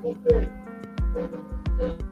Thank you.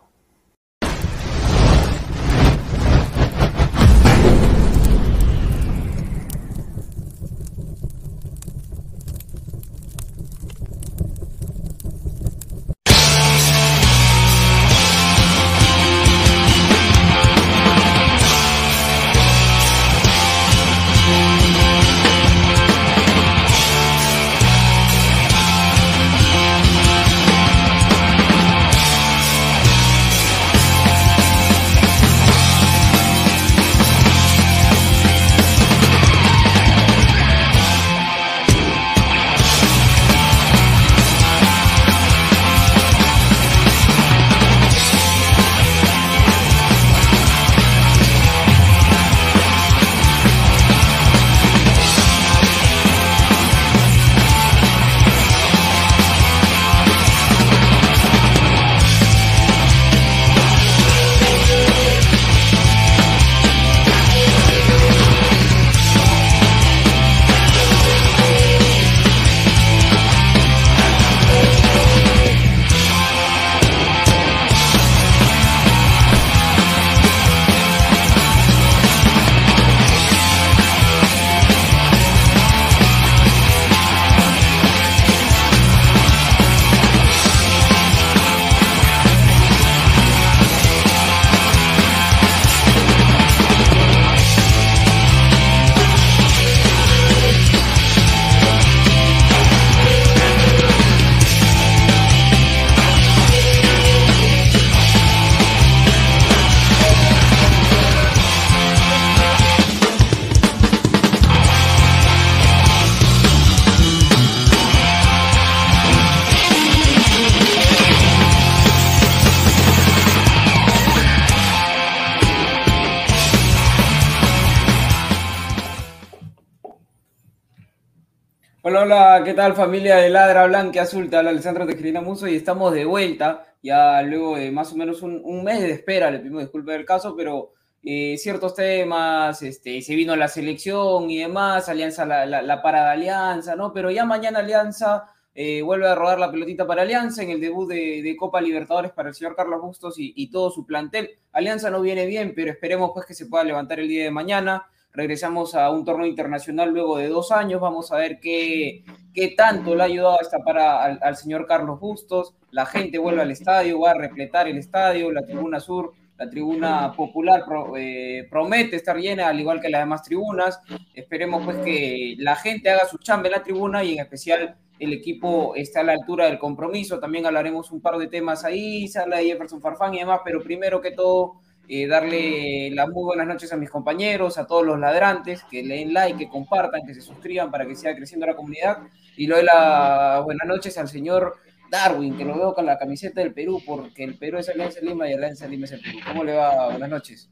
¿Qué tal familia de Ladra Blanca Azul? Te habla Alessandro Tejirina Muso y estamos de vuelta, ya luego de más o menos un, mes de espera, le pedimos disculpas del caso, pero eh, ciertos temas, este, se vino la selección y demás, Alianza, la, la, parada Alianza, ¿no? Pero ya mañana Alianza eh, vuelve a rodar la pelotita para Alianza en el debut de, Copa Libertadores para el señor Carlos Bustos y, y, todo su plantel. Alianza no viene bien, pero esperemos pues que se pueda levantar el día de mañana regresamos a un torneo internacional luego de dos años, vamos a ver qué, qué tanto le ha ayudado a esta para al, señor Carlos Bustos, la gente vuelve al estadio, va a repletar el estadio, la tribuna sur, la tribuna popular eh, promete estar llena, al igual que las demás tribunas, esperemos pues que la gente haga su chamba en la tribuna y en especial el equipo esté a la altura del compromiso, también hablaremos un par de temas ahí, se habla de Jefferson Farfán y demás, pero primero que todo eh, darle las muy buenas noches a mis compañeros, a todos los ladrantes, que le den like, que compartan, que se suscriban para que siga creciendo la comunidad. Y le doy las buenas noches al señor Darwin, que lo veo con la camiseta del Perú, porque el Perú es Alianza Lima y Alianza Lima es el Perú. ¿Cómo le va? Buenas noches.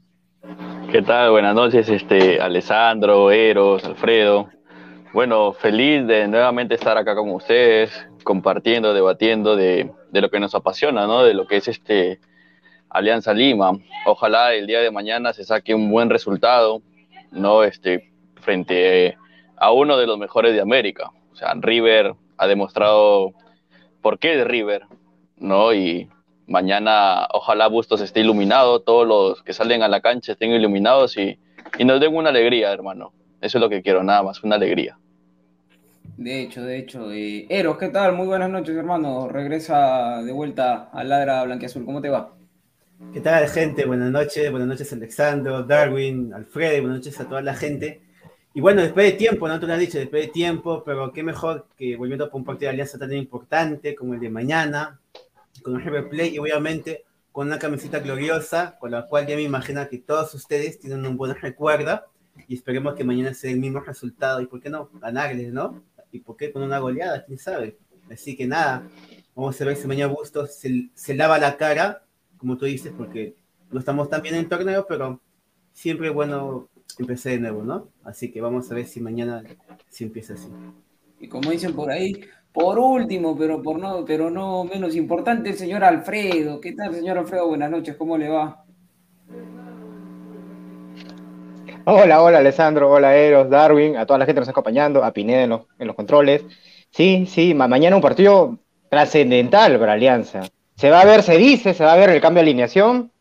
¿Qué tal? Buenas noches, este, Alessandro, Eros, Alfredo. Bueno, feliz de nuevamente estar acá con ustedes, compartiendo, debatiendo de, de lo que nos apasiona, ¿no? De lo que es este Alianza Lima. Ojalá el día de mañana se saque un buen resultado, ¿no? Este, frente a uno de los mejores de América. O sea, River ha demostrado por qué es River, ¿no? Y mañana ojalá Bustos esté iluminado, todos los que salen a la cancha estén iluminados y, y nos den una alegría, hermano. Eso es lo que quiero, nada más, una alegría. De hecho, de hecho. Eh, Eros, ¿qué tal? Muy buenas noches, hermano. Regresa de vuelta al Ladra Blanquiazul. ¿Cómo te va? ¿Qué tal, gente? Buenas noches, buenas noches, Alexandro, Darwin, Alfredo, buenas noches a toda la gente. Y bueno, después de tiempo, ¿no? Tú lo has dicho, después de tiempo, pero qué mejor que volviendo a un partido de alianza tan importante como el de mañana, con el River Play y obviamente con una camiseta gloriosa, con la cual ya me imagino que todos ustedes tienen un buen recuerdo y esperemos que mañana sea el mismo resultado y por qué no, ganarles, ¿no? Y por qué con una goleada, quién sabe. Así que nada, vamos a ver si mañana Bustos se, se lava la cara como tú dices, porque no estamos tan bien en torneo, pero siempre es bueno empezar de nuevo, ¿no? Así que vamos a ver si mañana sí empieza así. Y como dicen por ahí, por último, pero por no, pero no menos importante, el señor Alfredo. ¿Qué tal, señor Alfredo? Buenas noches, ¿cómo le va? Hola, hola Alessandro, hola Eros, Darwin, a toda la gente que nos está acompañando, a Pineda en los, en los controles. Sí, sí, mañana un partido trascendental para Alianza. Se va a ver, se dice, se va a ver el cambio de alineación.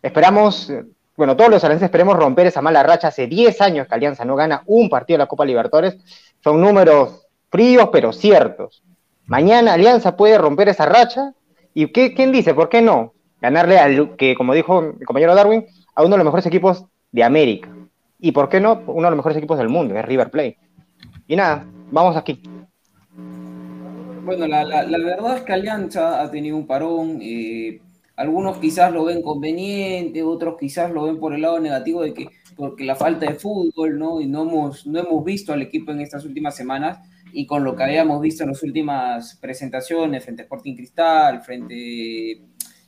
Esperamos, bueno, todos los alianzas esperemos romper esa mala racha. Hace 10 años que Alianza no gana un partido de la Copa Libertadores. Son números fríos, pero ciertos. Mañana Alianza puede romper esa racha. ¿Y qué, quién dice? ¿Por qué no? Ganarle al, que, como dijo mi compañero Darwin, a uno de los mejores equipos de América. ¿Y por qué no? Uno de los mejores equipos del mundo, es River Plate. Y nada, vamos aquí. Bueno, la, la, verdad es que Alianza ha tenido un parón. Eh, algunos quizás lo ven conveniente, otros quizás lo ven por el lado negativo de que porque la falta de fútbol, ¿no? Y no hemos, no hemos visto al equipo en estas últimas semanas y con lo que habíamos visto en las últimas presentaciones frente a Sporting Cristal, frente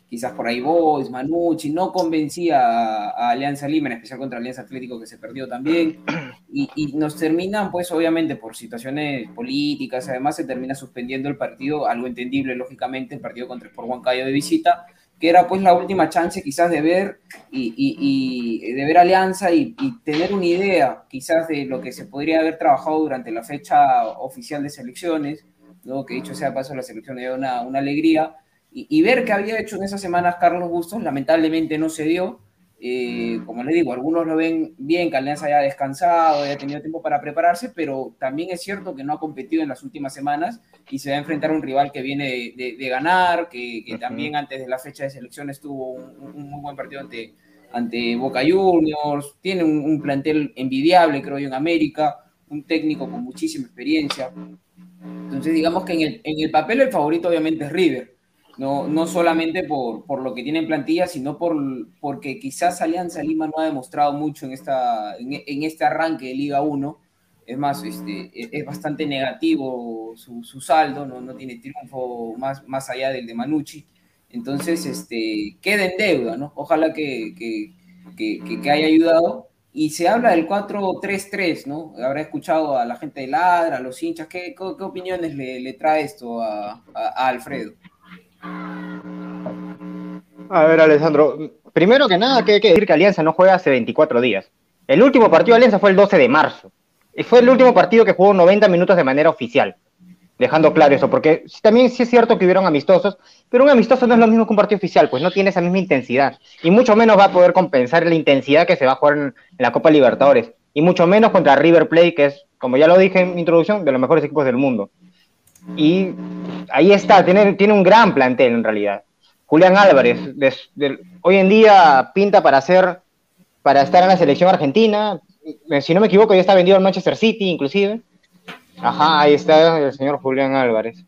quizás por ahí Boys, Manucci, no convencía a, Alianza Lima, en especial contra Alianza Atlético que se perdió también, y, nos terminan, pues obviamente por situaciones políticas, además se termina suspendiendo el partido, algo entendible lógicamente, el partido contra por Huancayo de visita, que era pues la última chance quizás de ver y, de ver Alianza y, tener una idea quizás de lo que se podría haber trabajado durante la fecha oficial de selecciones, ¿no? que dicho sea paso la selección dio una, una alegría, y, ver qué había hecho en esas semanas Carlos Bustos, lamentablemente no se dio. Eh, como les digo, algunos lo ven bien, que Alianza haya descansado, haya tenido tiempo para prepararse, pero también es cierto que no ha competido en las últimas semanas y se va a enfrentar a un rival que viene de, ganar, que, también antes de la fecha de selecciones tuvo un, muy buen partido ante, ante Boca Juniors, tiene un, plantel envidiable, creo yo, en América, un técnico con muchísima experiencia. Entonces, digamos que en el, en el papel el favorito obviamente es River no, no solamente por, por, lo que tiene en plantilla, sino por, porque quizás Alianza Lima no ha demostrado mucho en, esta, en, este arranque de Liga 1. Es más, este, es bastante negativo su, saldo, no, no, tiene triunfo más, más allá del de Manucci. Entonces, este, queda en deuda, ¿no? Ojalá que, que, que, que haya ayudado y se habla del 4-3-3, ¿no? Habrá escuchado a la gente de Ladra, a los hinchas. ¿Qué, qué, opiniones le, le, trae esto a, Alfredo? A ver, Alessandro, primero que nada, que hay que decir que Alianza no juega hace 24 días. El último partido de Alianza fue el 12 de marzo. Y fue el último partido que jugó 90 minutos de manera oficial dejando claro eso, porque también sí es cierto que hubieron amistosos, pero un amistoso no es lo mismo que un partido oficial, pues no tiene esa misma intensidad, y mucho menos va a poder compensar la intensidad que se va a jugar en, la Copa Libertadores, y mucho menos contra River Plate, que es, como ya lo dije en mi introducción, de los mejores equipos del mundo. Y ahí está, tiene, tiene un gran plantel en realidad. Julián Álvarez, hoy en día pinta para hacer, para estar en la selección argentina, si no me equivoco, ya está vendido al Manchester City, inclusive. Ajá, ahí está el señor Julián Álvarez.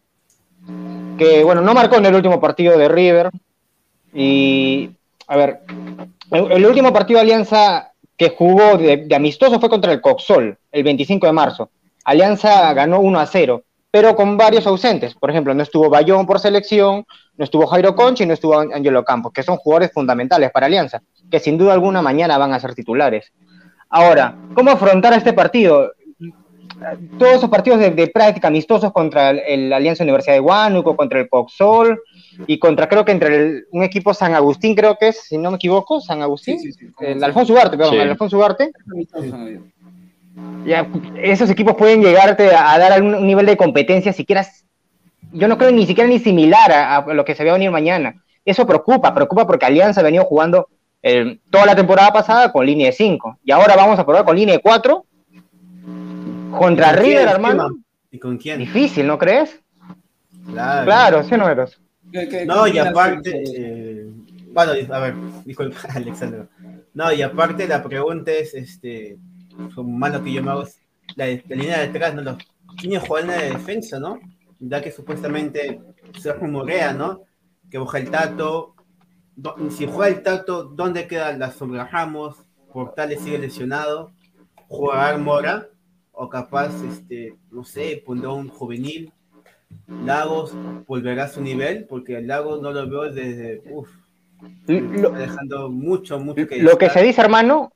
Que bueno, no marcó en el último partido de River. Y, a ver, el, último partido de Alianza que jugó de, amistoso fue contra el Coxol, el 25 de marzo. Alianza ganó 1 a 0, pero con varios ausentes. Por ejemplo, no estuvo Bayón por selección, no estuvo Jairo Conchi y no estuvo Angelo Campos, que son jugadores fundamentales para Alianza, que sin duda alguna mañana van a ser titulares. Ahora, ¿cómo afrontar este partido? todos esos partidos de, práctica amistosos contra el, Alianza Universidad de Huánuco, contra el Coxol y contra creo que entre un equipo San Agustín, creo que es, si no me equivoco, San Agustín, el Alfonso Ugarte, perdón, el Alfonso Ugarte. Ya, esos equipos pueden llegarte a, dar un nivel de competencia siquiera, yo no creo ni siquiera ni similar a, lo que se va a venir mañana. Eso preocupa, preocupa porque Alianza ha venido jugando eh, toda la temporada pasada con línea de 5 y ahora vamos a probar con línea de 4 contra River, hermano. ¿Y con quién? Difícil, ¿no crees? Claro. Claro, sí no eres. No, y aparte, eh, bueno, a ver, disculpa, Alexandro. No, y aparte la pregunta es, este, como malo que yo me hago, la, línea de atrás, ¿no? Los niños juegan en la defensa, ¿no? Ya que supuestamente se rumorea, ¿no? Que baja el Tato, si juega el Tato, ¿dónde queda la sombra Ramos? Portales sigue lesionado, jugar Mora, o capaz, este, no sé, pondrá un juvenil. Lagos volverá a su nivel, porque el Lagos no lo veo desde. Uf, está dejando mucho, mucho que. Lo que se dice, hermano.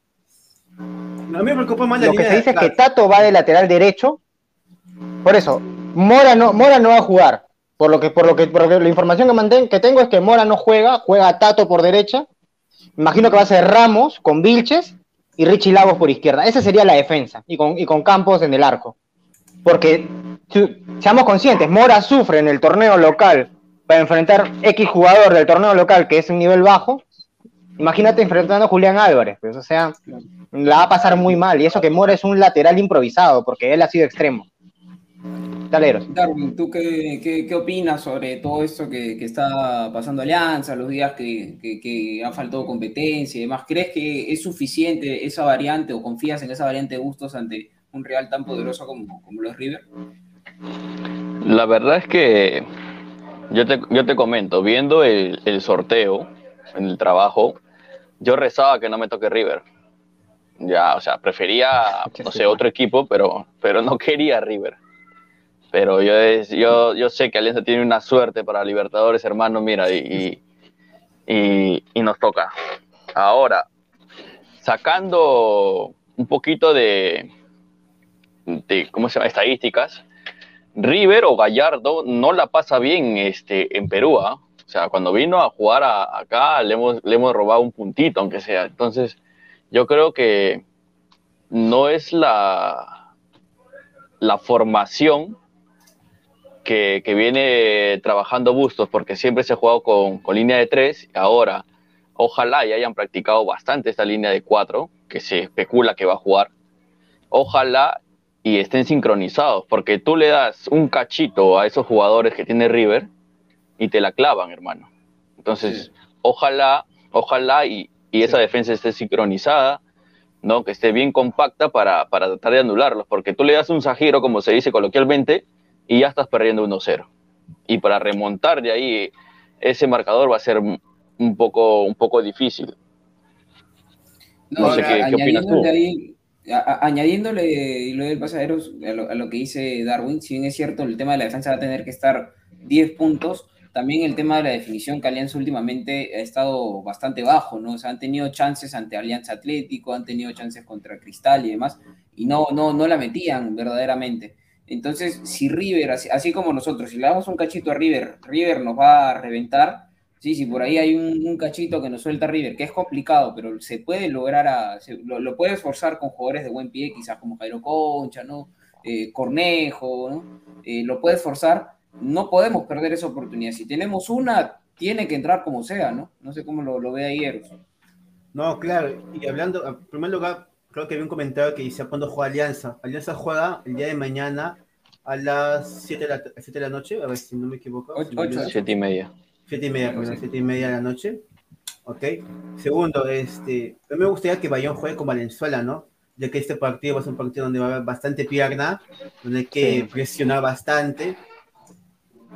A mí me preocupa más la Lo que se dice es que Tato va de lateral derecho. Por eso, Mora no, Mora no va a jugar. Por lo que, por lo que, por la información que, mantén, que tengo es que Mora no juega, juega Tato por derecha. Imagino que va a ser Ramos con Vilches y Richie Lagos por izquierda. Esa sería la defensa, y con, y con Campos en el arco. Porque, seamos conscientes, Mora sufre en el torneo local para enfrentar X jugador del torneo local que es un nivel bajo. Imagínate enfrentando a Julián Álvarez, pues, o sea, la va a pasar muy mal. Y eso que Mora es un lateral improvisado, porque él ha sido extremo. Darwin, ¿tú qué, qué, opinas sobre todo esto que, que, está pasando Alianza, los días que, que, ha faltado competencia y demás? ¿Crees que es suficiente esa variante o confías en esa variante de gustos ante un Real tan poderoso como, como los River? La verdad es que yo te, yo te comento, viendo el, el sorteo en el trabajo, yo rezaba que no me toque River. Ya, o sea, prefería, no sé, otro equipo, pero, pero no quería River. Pero yo, yo, yo sé que Alianza tiene una suerte para Libertadores, hermano, mira, y, y, y nos toca. Ahora, sacando un poquito de, de, ¿cómo se llama? Estadísticas, River o Gallardo no la pasa bien este, en Perú. ¿ah? O sea, cuando vino a jugar acá le hemos, le hemos robado un puntito, aunque sea. Entonces, yo creo que no es la, la formación que, viene trabajando Bustos porque siempre se ha jugado con, con línea de tres. Ahora, ojalá y hayan practicado bastante esta línea de cuatro, que se especula que va a jugar. Ojalá y estén sincronizados, porque tú le das un cachito a esos jugadores que tiene River y te la clavan, hermano. Entonces, ojalá, ojalá y, y, esa defensa esté sincronizada, ¿no? que esté bien compacta para, para tratar de anularlos, porque tú le das un sajiro, como se dice coloquialmente, y ya estás perdiendo 1-0. Y para remontar de ahí ese marcador va a ser un poco, un poco difícil. No, sé qué, opinas tú. añadiéndole y lo del pasajeros a lo, que dice Darwin, si bien es cierto, el tema de la defensa va a tener que estar 10 puntos, también el tema de la definición que Alianza últimamente ha estado bastante bajo, ¿no? O sea, han tenido chances ante Alianza Atlético, han tenido chances contra Cristal y demás, y no, no, no la metían verdaderamente. Entonces, si River, así, como nosotros, si le damos un cachito a River, River nos va a reventar. Sí, sí, por ahí hay un, cachito que nos suelta River, que es complicado, pero se puede lograr, a, lo, lo puede esforzar con jugadores de buen pie, quizás como Jairo Concha, ¿no? Eh, Cornejo, ¿no? Eh, lo puede esforzar. No podemos perder esa oportunidad. Si tenemos una, tiene que entrar como sea, ¿no? No sé cómo lo, lo ve ahí Eros. No, claro. Y hablando, en primer lugar, creo que había un comentario que dice cuando juega Alianza. Alianza juega el día de mañana a las 7 de la, 7 de la noche, a ver si no me equivoco. 7 y media. 7 y media, perdón, 7 y media de la noche. Ok. Segundo, este, a mí me gustaría que Bayón juegue con Valenzuela, ¿no? Ya que este partido va a ser un partido donde va a haber bastante pierna, donde hay que presionar bastante.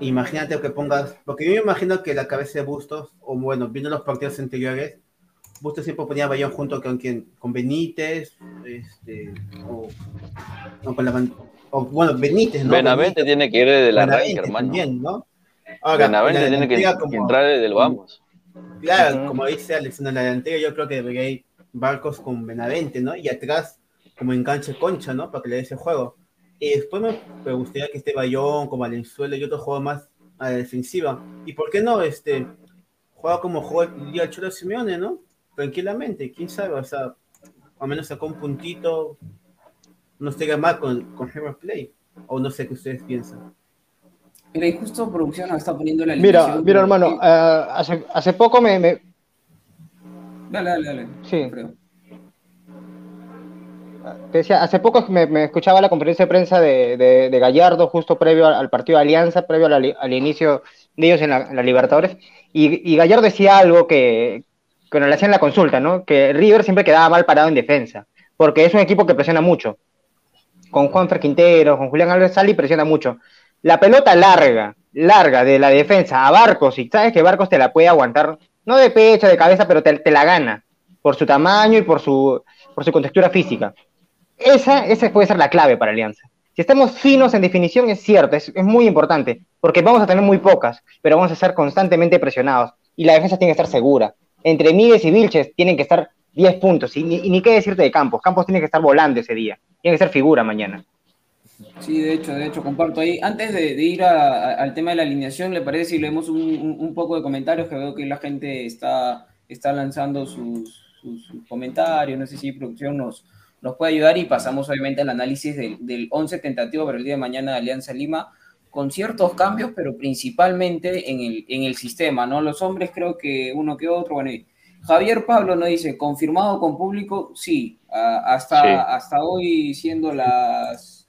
Imagínate que pongas, porque yo me imagino que la cabeza de Bustos, o bueno, viendo los partidos anteriores, Bustos siempre ponía a Bayón junto con quien, con Benítez, este, o, con la, o, bueno, Benítez, ¿no? Benavente tiene que ir de la raíz, hermano. También, ¿no? Ahora, Benavente tiene que, como, entrar desde el vamos. Claro, como dice Alex, en la delantera yo creo que debería ir Barcos con Benavente, ¿no? Y atrás como enganche Concha, ¿no? Para que le dé ese juego. Y después me, gustaría que esté Bayón, como Valenzuela y otro juego más a la defensiva. ¿Y por qué no? Este, juega como juega el día Cholo Simeone, ¿no? Tranquilamente, quién sabe, o sea, al menos sacó un puntito, no estaría mal con, con Hero Play, o no sé qué ustedes piensan. Mira, y justo producción está poniendo la Mira, mira, hermano, uh, hace, hace poco me, me... Dale, dale, dale. Sí. Te hace poco me, escuchaba la conferencia de prensa de, Gallardo, justo previo al, partido de Alianza, previo al inicio de ellos en la, Libertadores, y, Gallardo decía algo que, que le hacían la consulta, ¿no? Que River siempre quedaba mal parado en defensa, porque es un equipo que presiona mucho. Con Juan Quintero, con Julián Álvarez Sali presiona mucho. La pelota larga, larga de la defensa a Barcos, y sabes que Barcos te la puede aguantar, no de pecho, de cabeza, pero te, te la gana, por su tamaño y por su, por su contextura física. Esa, esa puede ser la clave para Alianza. Si estamos finos en definición, es cierto, es, es, muy importante, porque vamos a tener muy pocas, pero vamos a estar constantemente presionados y la defensa tiene que estar segura. Entre Miguel y Vilches tienen que estar 10 puntos, y ni, qué decirte de Campos. Campos tiene que estar volando ese día, tiene que ser figura mañana. Sí, de hecho, de hecho, comparto ahí. Antes de, ir al tema de la alineación, ¿le parece si leemos un, un, poco de comentarios? Que veo que la gente está, está lanzando sus, sus comentarios, no sé si producción nos, nos puede ayudar y pasamos obviamente al análisis del, del 11 tentativo para el día de mañana de Alianza Lima, con ciertos cambios, pero principalmente en el, en el sistema, ¿no? Los hombres creo que uno que otro, bueno, Javier Pablo nos dice, confirmado con público, sí, hasta, hasta hoy siendo las...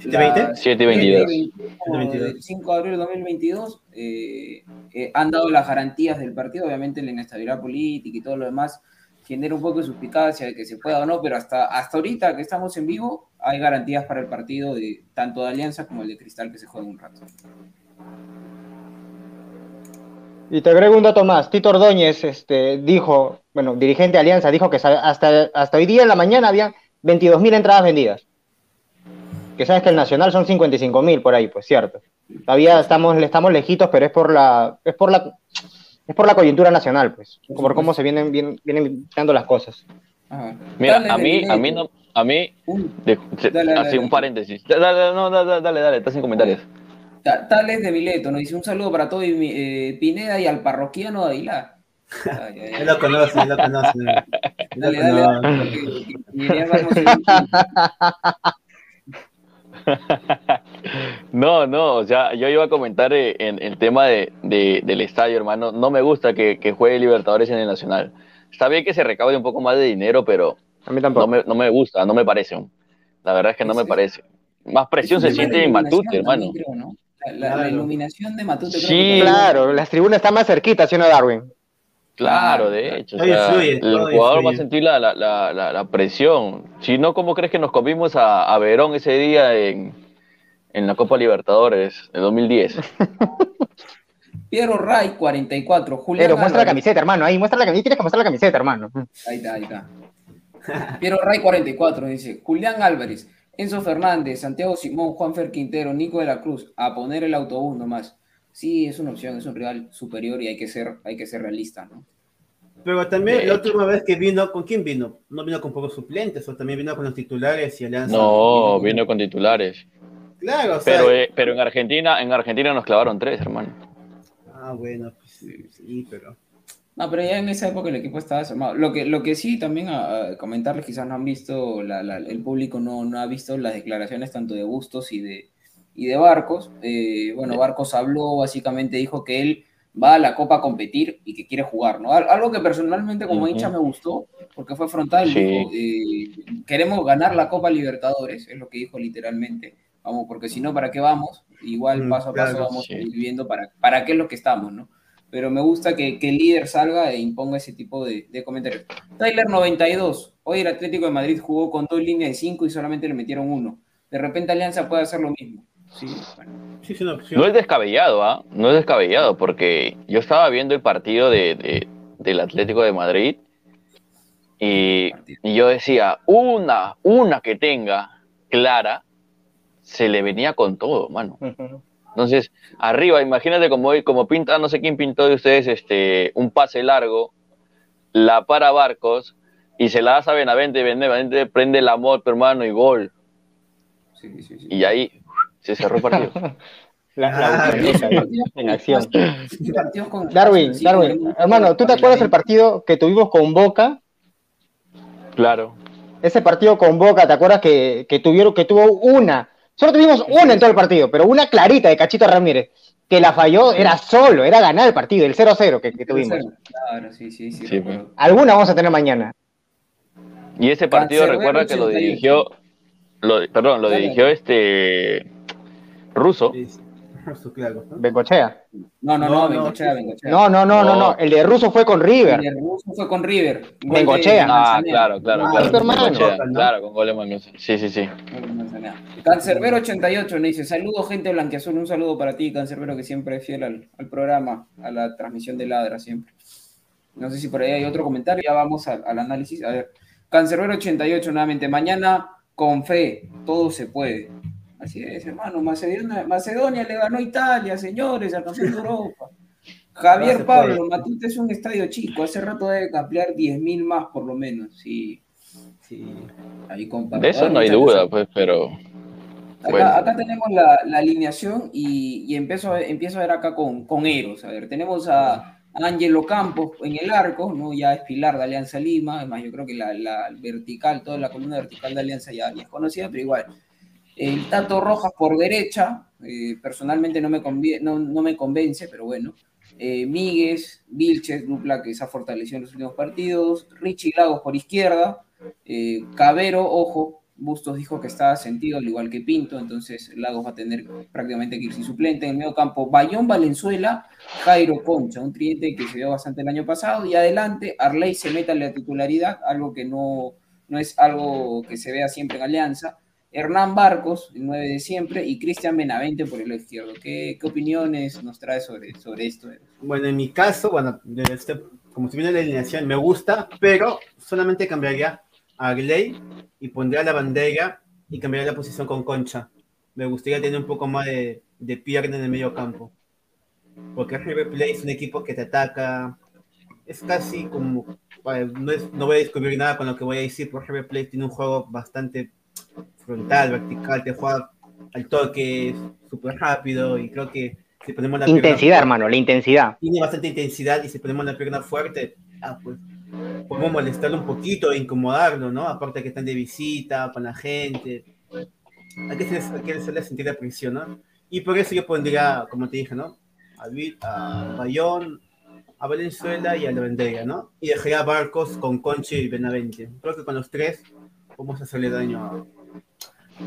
7.20? 7.22. 5 de abril de 2022, eh, eh, han dado las garantías del partido, obviamente la inestabilidad política y todo lo demás genera un poco de suspicacia de que se pueda o no, pero hasta, hasta ahorita que estamos en vivo, hay garantías para el partido de tanto de Alianza como el de Cristal que se juega un rato. Y te agrego un dato más. Tito Ordóñez este, dijo, bueno, dirigente de Alianza, dijo que hasta, hasta hoy día en la mañana había 22.000 entradas vendidas. Que sabes que el Nacional son 55.000 por ahí, pues cierto. Todavía estamos, estamos lejitos, pero es por la, es por la es por la coyuntura nacional, pues, por cómo se vienen, vienen, vienen dando las cosas. Mira, a mí, a mí no, a mí, así un paréntesis. Dale, no, dale, dale, dale, estás sin comentarios. Tales de Mileto nos dice un saludo para todo eh, Pineda y al parroquiano de Aguilar. Él lo conoce, él lo conoce. Dale, dale, dale. No, no, o sea, yo iba a comentar eh, en el tema de, del estadio, hermano. No me gusta que, juegue Libertadores en el Nacional. Está bien que se recaude un poco más de dinero, pero a mí tampoco. No, me, gusta, no me parece. La verdad es que no me parece. Más presión se siente en Matute, hermano. la, iluminación de Matute. Sí, claro, las tribunas están más cerquitas, ¿sí no, Darwin? Claro, de hecho. el jugador va a sentir la, la, presión. Si no, ¿cómo crees que nos comimos a, a Verón ese día en, en la Copa Libertadores de 2010? Piero Ray, 44. Julián Pero muestra la camiseta, hermano. Ahí, muestra la camiseta. Tienes que mostrar la camiseta, hermano. Ahí está, ahí está. Piero Ray, 44, dice. Julián Álvarez, Enzo Fernández, Santiago Simón, Juanfer Quintero, Nico de la Cruz. A poner el autobús nomás. sí, es una opción, es un rival superior y hay que ser, hay que ser realista, ¿no? Pero también la última vez que vino, ¿con quién vino? ¿No vino con pocos suplentes o también vino con los titulares y Alianza? No, vino con titulares. Claro, o sea, Pero, eh, pero en Argentina, en Argentina nos clavaron tres, hermano. Ah, bueno, pues sí, sí, pero... No, pero ya en esa época el equipo estaba desarmado. Lo que, lo que sí también a, a comentarles, quizás no han visto, la- la- el público no, no ha visto las declaraciones tanto de Bustos y de, y de Barcos. Eh, bueno, Barcos habló, básicamente dijo que él va a la Copa a competir y que quiere jugar, ¿no? Al- Algo que personalmente como Ujú. hincha me gustó, porque fue frontal, Sí. dijo, eh, queremos ganar la Copa Libertadores, es lo que dijo literalmente. Vamos, porque si no, ¿para qué vamos? Igual Mm, paso a paso claro, vamos sí. a ir viendo para, para qué es lo que estamos, ¿no? pero me gusta que, que el líder salga e imponga ese tipo de, de comentarios. Tyler 92, hoy el Atlético de Madrid jugó con dos líneas de cinco y solamente le metieron uno. De repente Alianza puede hacer lo mismo. Sí, bueno. Sí, es una opción. No es descabellado, ¿ah? No es descabellado, porque yo estaba viendo el partido de, de- del Atlético de Madrid y, y yo decía, una, una que tenga clara, se le venía con todo, mano. Entonces, arriba, imagínate como, como pinta, no sé quién pintó de ustedes, este, un pase largo, la para Barcos y se la das a Benavente, Benavente prende la moto, hermano, y gol. Sí, sí, sí. Y ahí se cerró el partido. La, la Ah, en acción. Darwin, Darwin, hermano, ¿tú te acuerdas del partido que tuvimos con Boca? Claro. Ese partido con Boca, ¿te acuerdas que, que tuvieron, que tuvo una? Solo tuvimos una en todo el partido, pero una clarita de Cachito Ramírez, que la falló, era solo, era ganar el partido, el 0-0 que, que tuvimos. Claro, sí, sí, sí. Sí, recuerdo. Alguna vamos a tener mañana. Y ese partido Cancerbero recuerda que lo 88. dirigió, lo, perdón, lo dirigió este ruso. Sí, sí. ¿No? Bengochea. No, no, No, no, no, Bengochea. No, no, no, no, No. El de Russo fue con River. El ruso fue con River. De Bengochea. Ah, claro, claro, Ah, claro. con gol de. Sí, sí, sí. gol de Manzanera. Cancerbero 88 nos dice, saludos gente blanquiazul, un saludo para ti, Cancerbero, que siempre es fiel al, al programa, a la transmisión de Ladra siempre. No sé si por ahí hay otro comentario, ya vamos al, al análisis. A ver, Cancerbero 88 nuevamente, mañana con fe, todo se puede. Así es, hermano, Macedonia, Macedonia le ganó a Italia, señores, al campeón de Europa. Javier Pablo. Matute es un estadio chico, hace rato debe ampliar 10.000 más por lo menos. Sí, Sí. ahí comparto. De eso no hay duda, pues, pero Acá, Bueno. acá tenemos la, la alineación y, y empiezo, a- empiezo a ver acá con, con Eros. A ver, tenemos a Ángelo Campos en el arco, ¿no? Ya es pilar de Alianza Lima. Además, yo creo que la, la vertical, toda la columna vertical de Alianza ya, ya es conocida, pero igual. El Tato Rojas por derecha, eh, personalmente no me, no, no me convence, pero bueno. Eh, Míguez, Vilches, dupla que se ha fortalecido en los últimos partidos. Richie Lagos por izquierda. Eh, Cabero, ojo, Bustos dijo que estaba sentido, al igual que Pinto, entonces Lagos va a tener prácticamente que ir sin suplente. En el medio campo, Bayón Valenzuela, Jairo Concha, un tridente que se dio bastante el año pasado. Y adelante, Arley se mete a la titularidad, algo que no, no es algo que se vea siempre en Alianza. Hernán Barcos, el 9 de siempre, y Cristian Benavente por el izquierdo. ¿Qué, opiniones nos trae sobre, sobre esto? Bueno, en mi caso, bueno, este- como si viene la alineación, me gusta, pero solamente cambiaría a Gley y pondría la bandera y cambiaría la posición con Concha. Me gustaría tener un poco más de, de pierna en el medio campo. Porque River Plate es un equipo que te ataca. Es casi como. no, no voy a descubrir nada con lo que voy a decir, porque River Plate tiene un juego bastante frontal, vertical, te juega al toque, súper rápido y creo que si ponemos la pierna Intensidad, fuerte- hermano, la intensidad. tiene bastante intensidad y si ponemos la pierna fuerte, ah, pues podemos molestarlo un poquito incomodarlo, ¿no? Aparte que están de visita con la gente. Hay que, hacer- hay que hacerle sentir la presión, ¿no? Y por eso yo pondría, como te dije, ¿no? A, a Bayón, a Valenzuela y a la Vendega, ¿no? Y dejaría a Barcos con Conche y Benavente. Creo que con los tres vamos a hacerle daño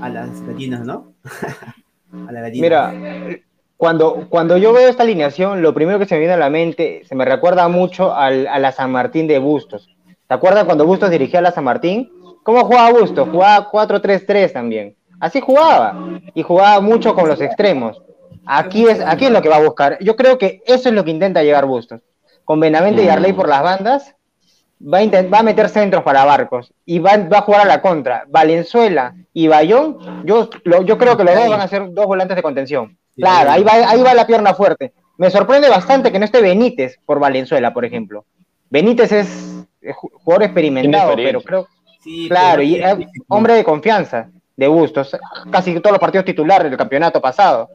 a, las gallinas, ¿no? a la gallina. Mira, cuando, cuando yo veo esta alineación, lo primero que se me viene a la mente, se me recuerda mucho a la San Martín de Bustos. ¿Te acuerdas cuando Bustos dirigía a la San Martín? ¿Cómo jugaba Bustos? Jugaba 4-3-3 también. Así jugaba. Y jugaba mucho con los extremos. Aquí es, aquí es lo que va a buscar. Yo creo que eso es lo que intenta llegar Bustos. Con Benavente y. Arley por las bandas, va a, va a meter centros para Barcos y va, va a jugar a la contra. Valenzuela y Bayón, yo, lo- yo creo que los dos van a ser dos volantes de contención. Claro, ahí va, ahí va la pierna fuerte. Me sorprende bastante que no esté Benítez por Valenzuela, por ejemplo. Benítez es eh, ju- jugador experimentado, pero creo, Sí, claro, pero- y es hombre de confianza, de gustos, casi todos los partidos titulares del campeonato pasado.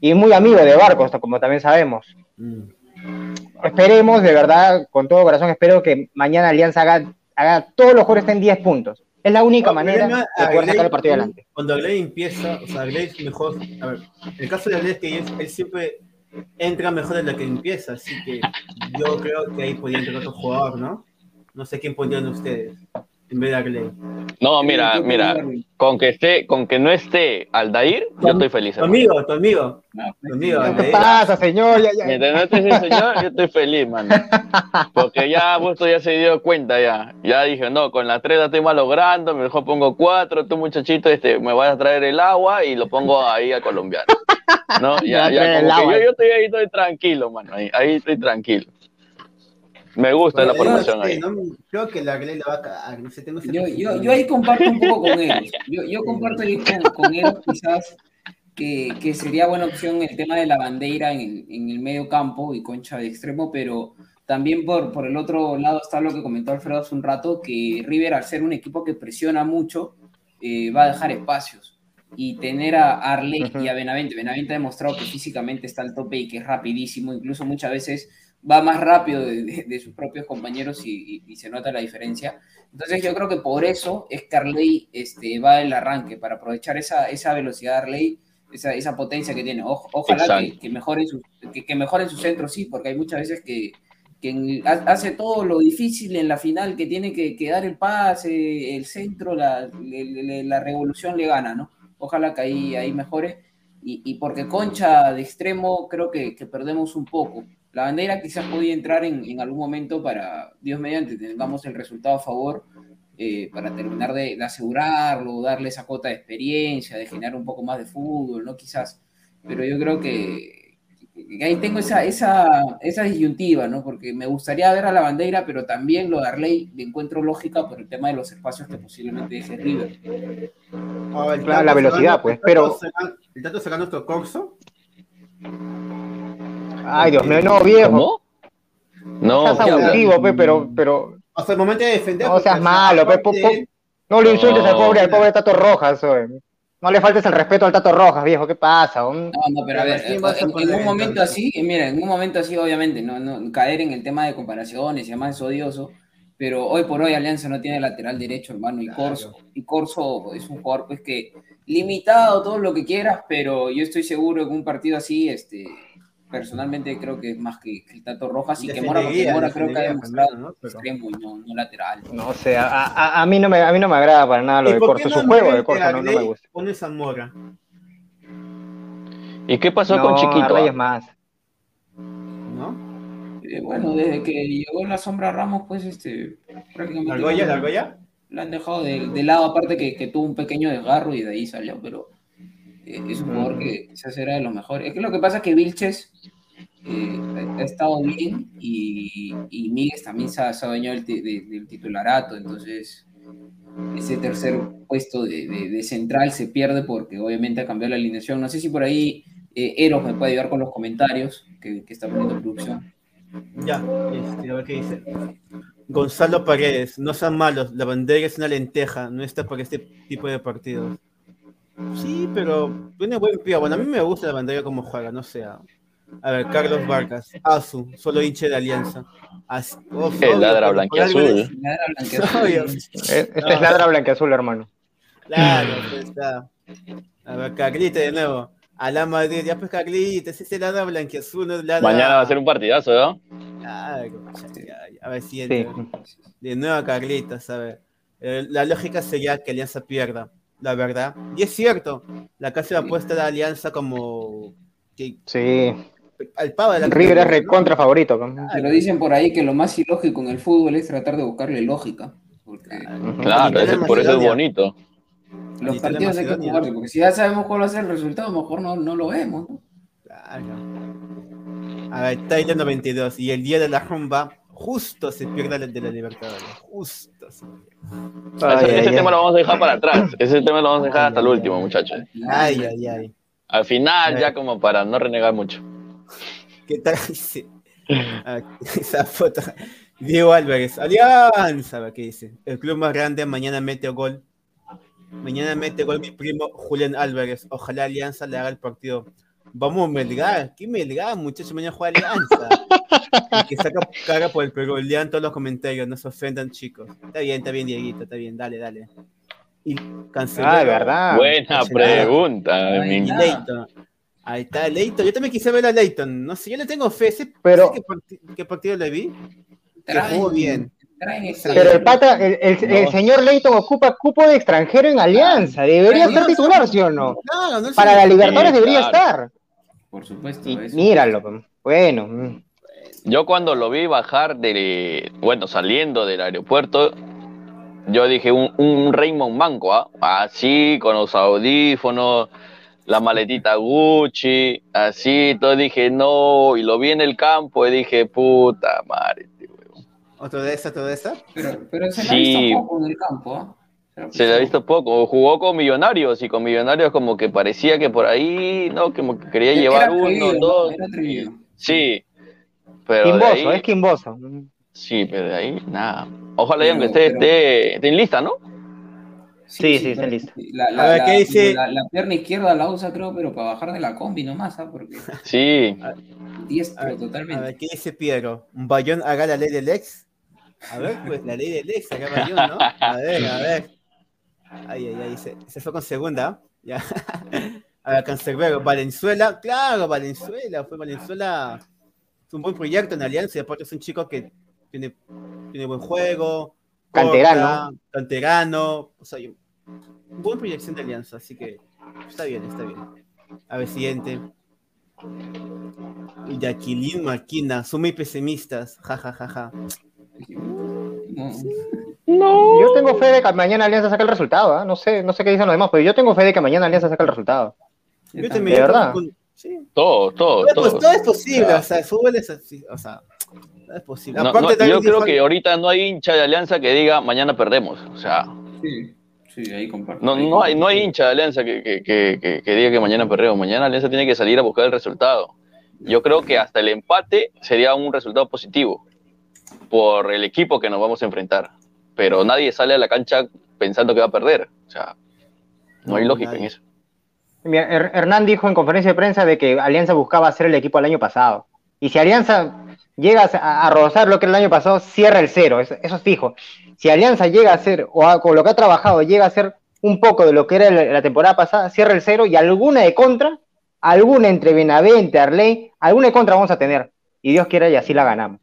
Y muy amigo de Barcos, como también sabemos. Mm. Esperemos, de verdad, con todo corazón, espero que mañana Alianza haga, haga todos los jugadores estén 10 puntos. Es la única manera de poder sacar el partido adelante. Cuando Agley empieza, o sea, Agley es mejor. A ver, el caso de Agley es que él, él siempre entra mejor en la que empieza, así que yo creo que ahí podría entrar otro jugador, ¿no? No sé quién pondrían ustedes en vez de Agley. No, mira, mira, con que esté, con que no esté Aldair, yo estoy feliz. Tu hermano. amigo, tu amigo, No, tu amigo, ¿Qué Agley. pasa, señor? Ya, ya. Mientras no esté ese señor, yo estoy feliz, mano. Porque ya Busto ya se dio cuenta ya. Ya dije, no, con las tres la estoy malogrando, mejor pongo cuatro, tú muchachito, este, me vas a traer el agua y lo pongo ahí al colombiano. ¿No? Ya, Ya como que yo, yo estoy ahí, estoy tranquilo, mano. Ahí, ahí estoy tranquilo. Me gusta la Pero yo formación sé, ahí. no, creo que la va a cagar. No sé, tengo Yo, yo, yo ahí comparto un poco con él. Yo, yo comparto ahí con, con él quizás que, que sería buena opción el tema de la bandera en el, en el medio campo y concha de extremo, pero también por, por el otro lado está lo que comentó Alfredo hace un rato, que River al ser un equipo que presiona mucho, eh, va a dejar espacios. Y tener a Arley Ujú. y a Benavente. Benavente ha demostrado que físicamente está al tope y que es rapidísimo, incluso muchas veces va más rápido de, de- de sus propios compañeros y, y- y se nota la diferencia. Entonces yo creo que por eso es que Arley este, va el arranque, para aprovechar esa, esa velocidad de Arley, esa, esa potencia que tiene. O- ojalá que, que, mejoren su, que, que mejoren su centro, sí, porque hay muchas veces que, que hace todo lo difícil en la final, que tiene que, que dar el pase, el centro, la, le- la revolución le gana, ¿no? Ojalá que ahí, ahí mejore. Y, y porque Concha de extremo creo que, que perdemos un poco. La bandera quizás podía entrar en, en algún momento para, Dios mediante, tengamos el resultado a favor, eh, para terminar de, de asegurarlo, darle esa cuota de experiencia, de generar un poco más de fútbol, ¿no? Quizás. Pero yo creo que, que ahí tengo esa, esa, esa disyuntiva, ¿no? Porque me gustaría ver a la bandera, pero también lo de Arley le encuentro lógica por el tema de los espacios que posiblemente deje River. Ah, el Claro, Tato la velocidad, pues, pero- El Tato se ganó nuestro corso. Ay, Dios mío, no, viejo. ¿Cómo? No, Seas ¿qué hablas? abusivo, pe, pero, pero Hasta el momento de defender. no seas al malo, pe, po- aparte- po- no le insultes al No. pobre, al pobre Tato Rojas, oye. No le faltes el respeto al Tato Rojas, viejo, ¿qué pasa? Un- No, no, pero a ver, ¿Quién vas a en, en un momento así, mira, en un momento así, obviamente, no, no caer en el tema de comparaciones y además es odioso, pero hoy por hoy Alianza no tiene lateral derecho, hermano, y Claro. Corso, y Corso es un jugador pues que limitado, todo lo que quieras, pero yo estoy seguro que un partido así, este, personalmente creo que es más que, que el Tato Rojas y que Mora, porque Mora creo que ha demostrado ¿no? Pero- extremo y no, no lateral. No sé, a, a- a mí no me, a mí no me agrada para nada lo ¿Y de Corso. no Su juego de Corso a no, no me gusta. Pone Zamora, ¿Y qué pasó No, con Chiquito? Es más. ¿no? Eh, bueno, desde que llegó la sombra Ramos, pues este, prácticamente... ¿La Argolla, no- la Argolla? lo han dejado de, de lado, aparte que, que tuvo un pequeño desgarro y de ahí salió, pero es un jugador que quizás era de los mejores. Es que lo que pasa es que Vilches eh, ha, ha estado bien y, y Miguel también se ha, se ha del, ti- de- del titularato, entonces ese tercer puesto de, de- de central se pierde porque obviamente ha cambiado la alineación. No sé si por ahí eh, Eros me puede ayudar con los comentarios que, que está poniendo producción. Ya, este, a ver qué dice. Gonzalo Paredes, no sean malos, la bandera es una lenteja, no está para este tipo de partidos. Sí, pero tiene buen pie. Bueno, a mí me gusta la bandera como juega, no sé. A ver, Carlos Vargas, Azu, solo hinche de Alianza. As- oh, obvio, ladra es- Nada, blanqueazul. Eh, Este es ladra blanqueazul, hermano. Claro, pues está. A ver, Carlita de nuevo. A la Madrid, ya pues Carlita, ese es ladra blanquiazul, no es ladra- Mañana va a ser un partidazo, ¿no? Claro. A ver si Sí. De nuevo a Carlitos, a ver. Eh, la lógica sería que Alianza pierda, la verdad. Y es cierto, la casa de apuesta de Alianza como que Sí. al pavo de la River es ¿no? recontra favorito. ¿no? Pero dicen por ahí que lo más ilógico en el fútbol es tratar de buscarle lógica. Porque Ujú. Claro, por eso es bonito. los partidos hay que jugarse. ¿no? Porque si ya sabemos cuál va a ser el resultado, mejor no, no lo vemos. ¿no? Claro. A ver, Tyler 92. Y el día de la rumba, justo se pierde la de la Libertadores. Justo se pierde. Ay, ese ay, ese ay. tema lo vamos a dejar para atrás. Ese tema lo vamos a dejar hasta el último, muchachos. Ay, ay, ay. Al final, Ay. ya como para no renegar mucho. ¿Qué tal? Sí. Ah, Esa foto. Diego Álvarez, Alianza, ¿qué dice? El club más grande mañana mete gol. Mañana mete gol mi primo Julián Álvarez. Ojalá Alianza le haga el partido. Vamos, Melgar. ¿Qué Melgar, muchachos? Mañana juega Alianza. Y que saca cara por el Perú. Lean todos los comentarios, no se ofendan, chicos. Está bien, está bien, Dieguito, está bien, dale, dale. Y canceló. Ah, verdad. Buena pregunta. Ay, mi-. Leighton. Ahí está Leighton. Yo también quise ver a Leighton. No sé, yo le tengo fe. ¿sí? Pero- ¿Sí ¿Qué, parti- qué partido le vi? Que jugó bien. Pero el pata, el, el- el No. señor Leighton ocupa cupo de extranjero en Alianza. Debería ser titular, ¿sí o no? No, no Para la. Libertadores Sí, debería claro. estar. Por supuesto. Y eso. míralo. pues. Bueno. mm. Yo cuando lo vi bajar de, bueno, saliendo del aeropuerto, yo dije un, un Raymond Manco, ¿ah? así, con los audífonos, la maletita Gucci, así, todo dije, no, y lo vi en el campo y dije, puta madre, este huevón". ¿Otro de esa, otro de esa? Pero, pero se Sí. visto poco en el campo. ¿ah? Se le ha visto poco, jugó con Millonarios y con Millonarios como que parecía que por ahí, no, como que quería Era llevar atrevido, uno, ¿no? dos, sí, pero Quimboso, ahí- es Quimboso. Sí, pero de ahí nada. Ojalá aunque esté, pero- esté, esté en lista, ¿no? Sí, sí, está pero- listo. La, la, A ver, la- ¿qué dice? la- la pierna izquierda la usa, creo, pero para bajar de la combi nomás, ¿ah? Porque Sí. diestro A ver, totalmente. A ver, ¿qué dice Piero? ¿Un Bayón haga la ley del ex? A ver, pues la ley del ex, acá Bayón, ¿no? A ver, a ver. Ay, ay, ay, se, se fue con segunda. Ya. A ver, Cancerbero, Valenzuela, claro, Valenzuela, fue Valenzuela. Es un buen proyecto en Alianza y aparte es un chico que tiene, tiene buen juego. Canterano. corta, canterano. O sea, y- buena proyección de Alianza, así que está bien, está bien. A ver, siguiente. Yaquilín Maquina, son muy pesimistas. Ja, ja, ja, ja. No. Yo tengo fe de que mañana Alianza saque el resultado, ¿ah? No sé, no sé qué dicen los demás, pero yo tengo fe de que mañana Alianza saque el resultado. Yo ¿De verdad? con- sí. Todo, todo, Todo, es pos- todo. todo es posible, Claro. o sea, el fútbol es así, o sea, no es posible. No, Aparte no, también yo creo que ahorita no hay hincha de Alianza que diga mañana perdemos. O sea, Sí, sí, ahí comparto. no, no, hay, no hay hincha de Alianza que, que, que, que- que diga que mañana perdemos. Mañana Alianza tiene que salir a buscar el resultado. Yo creo que hasta el empate sería un resultado positivo por el equipo que nos vamos a enfrentar. Pero nadie sale a la cancha pensando que va a perder. O sea, no hay lógica nadie. en eso. Mira, Her- Hernán dijo en conferencia de prensa de que Alianza buscaba hacer el equipo el año pasado. Y si Alianza llega a, a rozar lo que era el año pasado, cierra el cero, eso, eso es fijo. Si Alianza llega a hacer, o a- con lo que ha trabajado, llega a hacer un poco de lo que era la, la temporada pasada, cierra el cero y alguna de contra, alguna entre Benavente, Arley, alguna de contra vamos a tener. Y Dios quiera y así la ganamos.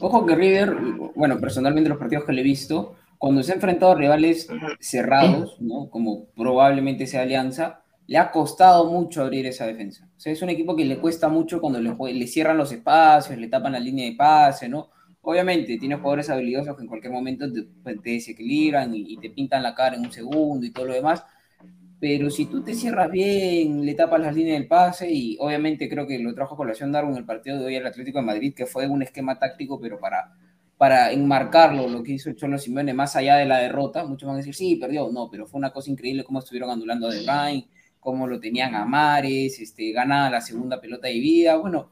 Ojo que River, bueno, personalmente los partidos que le he visto, cuando se ha enfrentado a rivales cerrados, ¿no? Como probablemente sea Alianza, le ha costado mucho abrir esa defensa. O sea, es un equipo que le cuesta mucho cuando le, le cierran los espacios, le tapan la línea de pase, ¿no? Obviamente, tiene jugadores habilidosos que en cualquier momento te, pues, te desequilibran y, y te pintan la cara en un segundo y todo lo demás. Pero si tú te cierras bien, le tapas las líneas del pase y obviamente creo que lo trajo a colación Darwin el partido de hoy al Atlético de Madrid, que fue un esquema táctico, pero para, para enmarcarlo, lo que hizo el Cholo Simeone, más allá de la derrota, muchos van a decir, sí, perdió, no, pero fue una cosa increíble cómo estuvieron anulando a De Bruyne, cómo lo tenían a Mares, este, gana la segunda pelota de vida, bueno,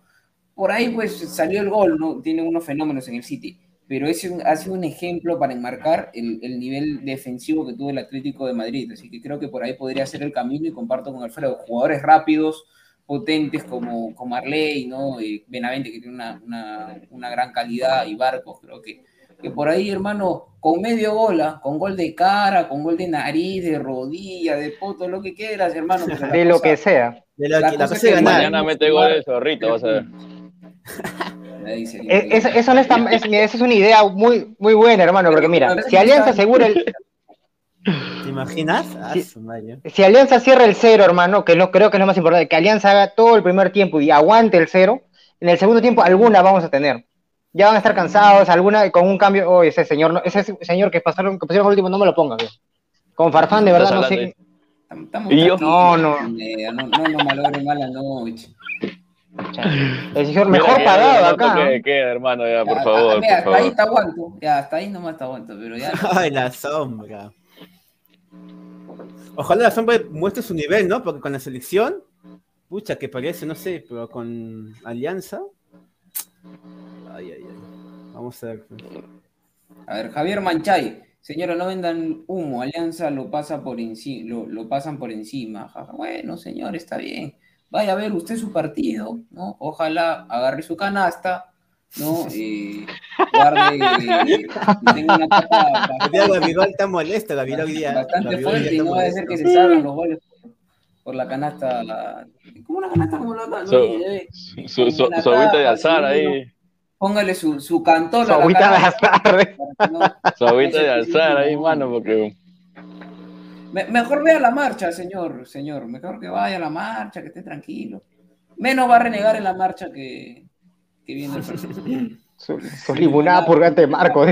por ahí pues salió el gol, ¿no? Tiene unos fenómenos en el City, pero ese un- ha sido un ejemplo para enmarcar el, el nivel defensivo que tuvo el Atlético de Madrid, así que creo que por ahí podría ser el camino y comparto con Alfredo, jugadores rápidos, potentes como, como Arley, ¿no? Eh, Benavente que tiene una, una, una gran calidad y Barcos, creo que, que por ahí, hermano, con medio gol, ¿ah? con gol de cara, con gol de nariz, de rodilla, de poto, lo que quieras, hermano. la De lo cosa- que sea. de la, la la cosa cosa de que ganar. Mañana mete gol el zorrito, vas a ver. Ahí sería Eh, no es tan- es- mira, esa es una idea muy, muy buena, hermano, porque mira, si Alianza asegura el, ¿Te imaginas? Ah, si Alianza cierra el cero, hermano, que no creo que es lo más importante, que Alianza haga todo el primer tiempo y aguante el cero, en el segundo tiempo alguna vamos a tener. Ya van a estar cansados, alguna con un cambio, oh, ese señor, no- ese señor que pasaron, que pusieron el último, no me lo ponga, viejo. Con Farfán, de verdad, no sé. yo- tranquilos, No, no. No, no noche. El señor Mira mejor que ya pagado no acá. toque de queda, hermano, ya, por Ya, favor, mira, por hasta ahí favor. te aguanto. Ya, hasta ahí nomás te aguanto, pero ya. Ay, la sombra. Ojalá la sombra muestre su nivel, ¿no? Porque con la selección, pucha, que parece, no sé, pero con Alianza. Ay, ay, ay. Vamos a ver. A ver, Javier Manchay. Señora, no vendan humo. Alianza lo pasa por encima, lo, lo pasan por encima. Bueno, señor, está bien. Vaya a ver usted su partido, ¿no? Ojalá agarre su canasta, ¿no? Eh, guarde, eh, tenga una bastante, Gabigol está molesto, Gabigol hoy día. bastante fuerte y no va a ser que se salgan los goles por, la canasta. la- como una canasta como la no, So- eh, Su, su, su agüita de alzar ahí, Póngale su, su cantón Su agüita de azar. su agüita de alzar ahí, mano, porque Me- mejor vea la marcha, señor, señor. Mejor que vaya a la marcha, que esté tranquilo. Menos va a renegar en la marcha que, que viene el su limonada purgante de Marco.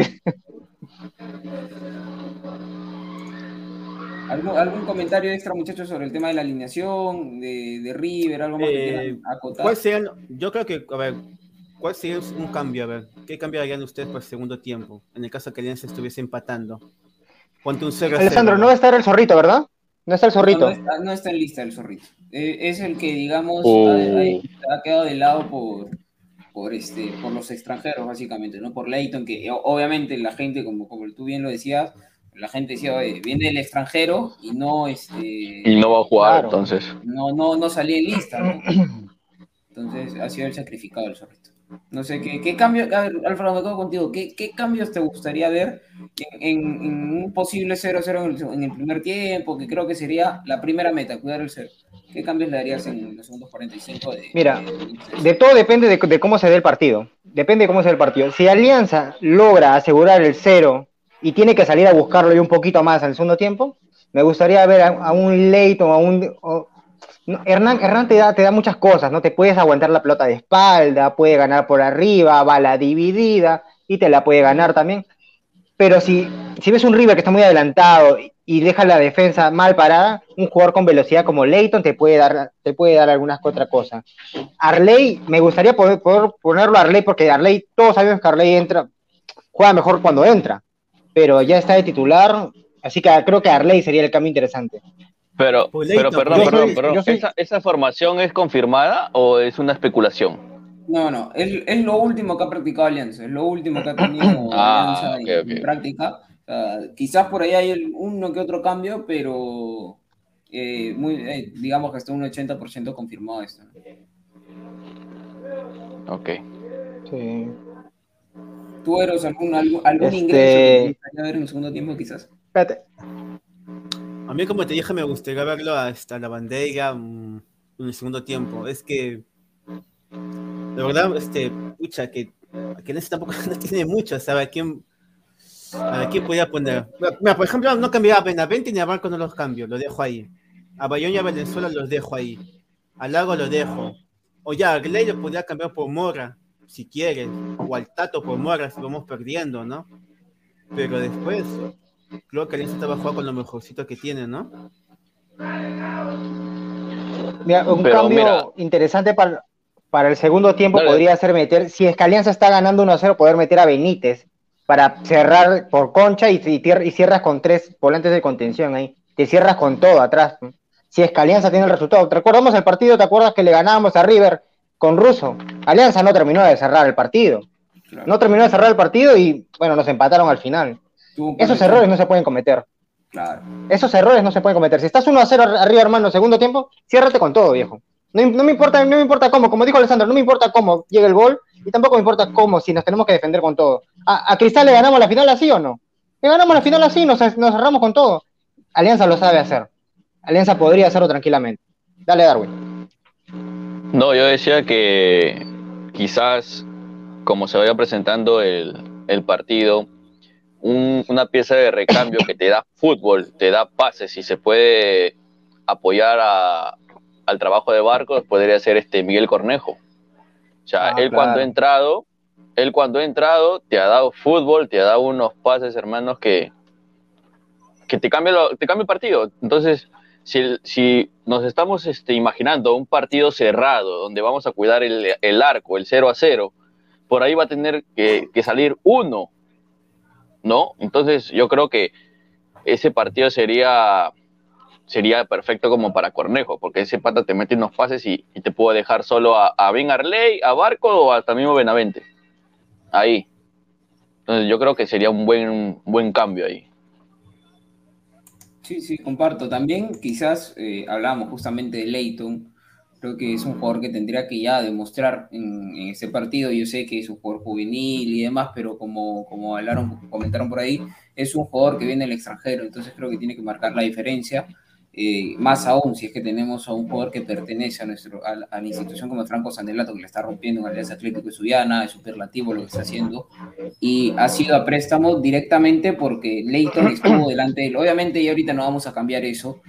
¿Algún, algún comentario extra, muchachos, sobre el tema de la alineación, de, de River, algo más que Eh, quieran acotar? ¿Cuál sería, yo creo que, a ver, ¿cuál sería un cambio? A ver, ¿qué cambiarían ustedes para el segundo tiempo? En el caso que Alianza estuviese empatando. Ponte un 0 Alessandro, no va a estar el zorrito, ¿verdad? No está el zorrito. no está, no está en lista el zorrito. Eh, es el que, digamos, Oh. ha, quedado de lado por, por, este, por los extranjeros, básicamente, ¿no? Por Leighton, que obviamente la gente, como, como tú bien lo decías, la gente decía, "Oye, viene del extranjero y no, este, y no va a jugar, Claro. entonces. no, no, no salía en lista, ¿no? Entonces ha sido el sacrificado el zorrito. No sé, ¿qué, qué cambio, a ver, Alfredo, me quedo contigo, ¿qué, qué cambios te gustaría ver en, en- en un posible 0-0 en el, en el primer tiempo, que creo que sería la primera meta, cuidar el 0? ¿Qué cambios le darías en los segundos 45 de... Mira, de- De todo depende de, de cómo se dé el partido. Depende de cómo se dé el partido. Si Alianza logra asegurar el cero y tiene que salir a buscarlo y un poquito más el segundo tiempo, me gustaría ver a, a un Leighton, a un... Hernán, Hernán te, da, te da muchas cosas, ¿no? Te puedes aguantar la pelota de espalda, puede ganar por arriba, bala dividida, y te la puede ganar también. Pero si, si ves un River que está muy adelantado y, deja la defensa mal parada, un jugador con velocidad como Leighton te puede dar, te puede dar algunas otra cosa. Arley, me gustaría poder, poder ponerlo a Arley porque Arley, todos sabemos que Arley entra, juega mejor cuando entra, pero ya está de titular, así que creo que Arley sería el cambio interesante. Pero, pero perdón, yo perdón, soy- perdón. soy- ¿Esa, ¿Esa formación es confirmada o es una especulación? No, no, es, es lo último que ha practicado Alianza, es lo último que ha tenido Ah, Alianza ok, en, ok. en práctica. Sea, quizás por ahí hay uno que otro cambio, pero eh, muy, eh, digamos que está un 80% confirmado esto. Ok. Sí. ¿Tú eres algún, algún, algún Este- ingreso que te gustaría ver en el segundo tiempo quizás? Espérate. A mí, como te dije, me gustaría verlo hasta la bandera mm, en el segundo tiempo. Es que, la verdad, este, pucha, que, que en tampoco no tiene mucho, ¿sabes? ¿A quién, a quién podía poner? Mira, por ejemplo, no cambiaba a Benavente ni a Barco, no los cambio, lo dejo ahí. A Bayón y a Valenzuela los dejo ahí. A Lago lo dejo. O ya, a Gley lo podría cambiar por Mora, si quieres. O al Tato por Mora, si vamos perdiendo, ¿no? Pero después, creo que Alianza estaba jugando con lo mejorcito que tiene, ¿no? Mira, un Pero cambio mira- interesante para, para el segundo tiempo Dale. podría ser meter, si es que Alianza está ganando 1-0, poder meter a Benítez para cerrar por concha y, y tier- y cierras con tres volantes de contención ahí. Te cierras con todo atrás. Si es que Alianza tiene el resultado. ¿Te recordamos el partido? ¿Te acuerdas que le ganábamos a River con Russo? Alianza no terminó de cerrar el partido. Claro. No terminó de cerrar el partido y, bueno, nos empataron al final. Esos errores no se pueden cometer. Claro. Esos errores no se pueden cometer. Si estás 1 a 0 ar- arriba, hermano, segundo tiempo, ciérrate con todo, viejo. No, me importa, no me importa cómo, como dijo Alessandro, no me importa cómo llega el gol y tampoco me importa cómo, si nos tenemos que defender con todo. ¿A, a Cristal le ganamos la final así o no? Le ganamos la final así, nos, nos cerramos con todo. Alianza lo sabe hacer. Alianza podría hacerlo tranquilamente. Dale, Darwin. No, yo decía que quizás como se vaya presentando el, el partido, un- una pieza de recambio que te da fútbol, te da pases y se puede apoyar a- al trabajo de Barcos, podría ser este Miguel Cornejo. O sea, Ah, él cuando ha entrado, él cuando ha entrado te ha dado fútbol, te ha dado unos pases, hermanos, que, que te cambia, lo- te cambia el partido. Entonces, si, si nos estamos este, imaginando un partido cerrado donde vamos a cuidar el, el arco, el 0 a 0, por ahí va a tener que, que, salir uno, ¿no? Entonces yo creo que ese partido sería, sería perfecto como para Cornejo, porque ese pata te mete unos pases y, te puede dejar solo a, a Ben Arley, a Barco o hasta mismo Benavente. Ahí. Entonces yo creo que sería un buen, buen cambio ahí. Sí, sí, comparto. También quizás eh, hablábamos justamente de Leighton. Creo que es un jugador que tendría que ya demostrar en, en este partido. Yo sé que es un jugador juvenil y demás, pero como, como hablaron, comentaron por ahí, es un jugador que viene del extranjero. Entonces creo que tiene que marcar la diferencia. Eh, más aún si es que tenemos a un jugador que pertenece a, nuestro, a, a, la institución como Franco Sandelato, que le está rompiendo en Alianza Atlético de Suyana, es superlativo lo que está haciendo, y ha sido a préstamo directamente porque Leighton estuvo delante de él. Obviamente, y ahorita no vamos a cambiar eso,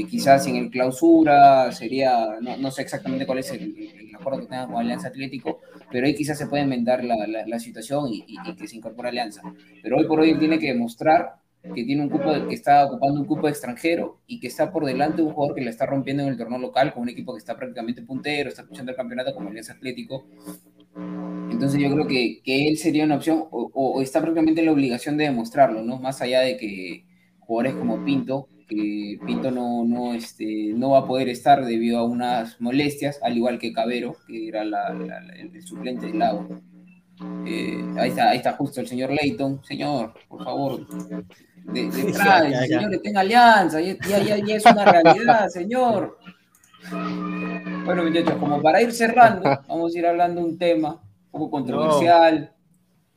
eh, quizás en el clausura sería, no, no sé exactamente cuál es el, el, acuerdo que tenga con Alianza Atlético, pero ahí quizás se puede enmendar la, la, la situación y, y, y que se incorpore Alianza. Pero hoy por hoy él tiene que demostrar que tiene un cupo que está ocupando un cupo extranjero y que está por delante de un jugador que le está rompiendo en el torneo local con un equipo que está prácticamente puntero, está escuchando el campeonato como Alianza Atlético. Entonces yo creo que, que él sería una opción o, o, está prácticamente en la obligación de demostrarlo, ¿no? Más allá de que jugadores como Pinto, que Pinto no, no, este, no va a poder estar debido a unas molestias, al igual que Cabero, que era la, la, la, el suplente del Lago. Eh, ahí, está, ahí está justo el señor Leighton. Señor, por favor, de, de entrada, el señor tenga alianza, ya, ya, ya, es una realidad, señor. Bueno, muchachos, como para ir cerrando, vamos a ir hablando de un tema un poco controversial,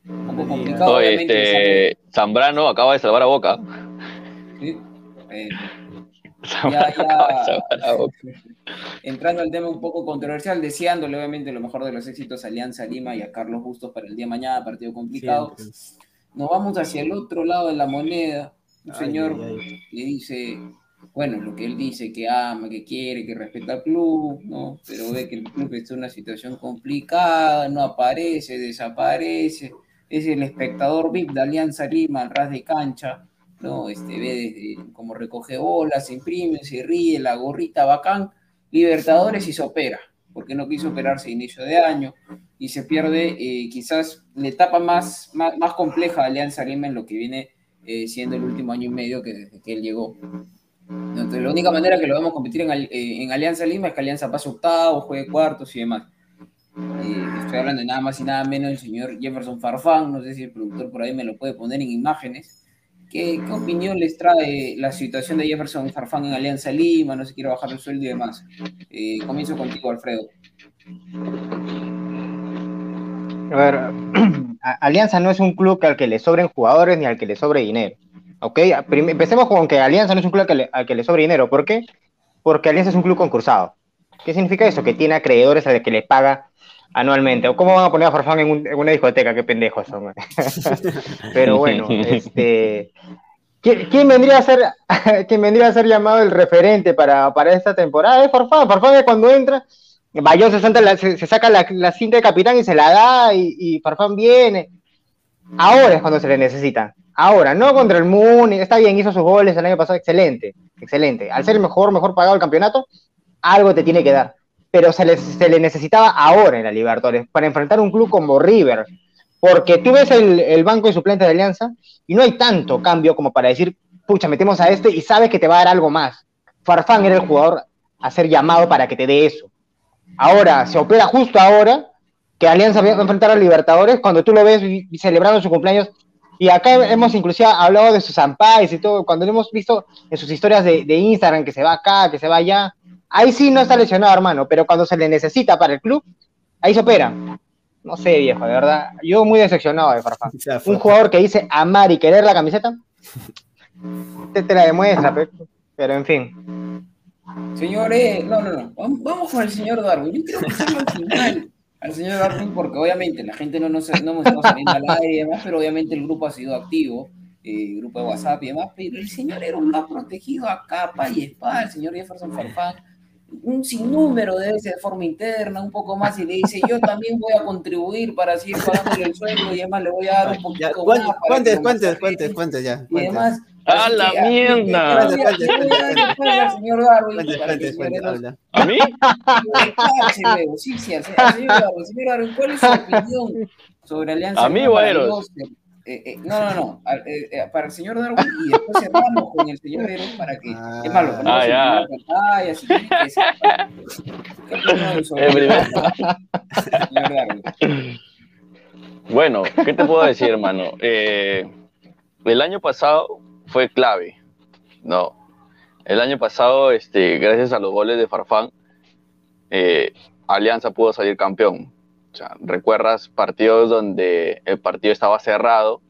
no. un poco complicado. No, este, Zambrano acaba de salvar a Boca. ¿Sí? Eh, ya, ya, entrando al tema un poco controversial, deseándole obviamente lo mejor de los éxitos a Alianza Lima y a Carlos Bustos para el día de mañana, partido complicado. Siempre. Nos vamos hacia el otro lado de la moneda. Un ay, señor ay, ay. le dice, bueno, lo que él dice, que ama, que quiere, que respeta al club, ¿no? Pero ve que el club está en una situación complicada, no aparece, desaparece. Es el espectador VIP de Alianza Lima, al ras de cancha ¿no? Este, ve desde como recoge bolas, se imprime, se ríe, la gorrita bacán, Libertadores y se opera, porque no quiso operarse a inicio de año y se pierde eh, quizás la etapa más, más, más, compleja de Alianza Lima en lo que viene eh, siendo el último año y medio que desde que él llegó. Entonces, la única manera que lo vamos a competir en, eh, en Alianza Lima es que Alianza pase octavo, juegue cuartos y demás. Eh, estoy hablando de nada más y nada menos del señor Jefferson Farfán, no sé si el productor por ahí me lo puede poner en imágenes, ¿Qué, ¿Qué, opinión les trae la situación de Jefferson Farfán en Alianza Lima? No se quiere bajar el sueldo y demás. Eh, comienzo contigo, Alfredo. A ver, Alianza no es un club al que le sobren jugadores ni al que le sobre dinero. ¿Ok? Empecemos con que Alianza no es un club al que, le, al que le sobre dinero. ¿Por qué? Porque Alianza es un club concursado. ¿Qué significa eso? Que tiene acreedores al que le paga anualmente. ¿O cómo van a poner a Farfán en, un, en una discoteca? Qué pendejos son. Pero bueno, este. ¿Quién, ¿Quién, vendría a ser, ¿Quién vendría a ser llamado el referente para, para esta temporada? Es Farfán. Farfán es cuando entra, Bayón se, la, se, se, saca la, la, cinta de capitán y se la da, y, y, Farfán viene. Ahora es cuando se le necesita. Ahora, no contra el Muni. Está bien, hizo sus goles el año pasado, excelente. Excelente. Al ser el mejor, mejor pagado del campeonato, algo te tiene que dar pero se le, se le, necesitaba ahora en la Libertadores para enfrentar un club como River. Porque tú ves el, el, banco de suplentes de Alianza y no hay tanto cambio como para decir, pucha, metemos a este y sabes que te va a dar algo más. Farfán era el jugador a ser llamado para que te dé eso. Ahora, se opera justo ahora que Alianza va a enfrentar a Libertadores cuando tú lo ves celebrando su cumpleaños. Y acá hemos inclusive hablado de sus ampais y todo, cuando lo hemos visto en sus historias de, de Instagram, que se va acá, que se va allá, Ahí sí no está lesionado, hermano, pero cuando se le necesita para el club, ahí se opera. No sé, viejo, de verdad. Yo muy decepcionado de Farfán. Un jugador que dice amar y querer la camiseta, te, te la demuestra, pero, pero, en fin. Señores, no, no, no. Vamos con el señor Darwin. Yo quiero pasarlo al final al señor Darwin porque obviamente la gente no nos no hemos saliendo al aire y demás, pero obviamente el grupo ha sido activo. Eh, grupo de WhatsApp y demás, pero el señor era un más protegido a capa y espada, el señor Jefferson Farfán un sinnúmero de veces de forma interna, un poco más, y le dice, yo también voy a contribuir para seguir pagándole el sueldo y además le voy a dar un poquito ya, más. Cuentes, cuentes, cuentes, cuentes ya. Y además, ¡A la que, mierda! a- señor Darwin Cuente, cuente, cuente. ¿A mí? Sí, sí, señor Darwin. Señor Darwin, ¿cuál es su opinión sobre Alianza ¿A mí o a para Eros? Eh, eh, no, no, no. a- eh, para el señor Darwin y después cerramos con el señor Eros para que. Ah. es malo, ponemos Ah, ya. pantalla, que se- ¿Qué opinión sobre señor Darwin? Bueno, ¿qué te puedo decir, hermano? Eh, el año pasado fue clave, ¿no? El año pasado, este, gracias a los goles de Farfán, eh, Alianza pudo salir campeón. Recuerdas partidos donde el partido estaba cerrado,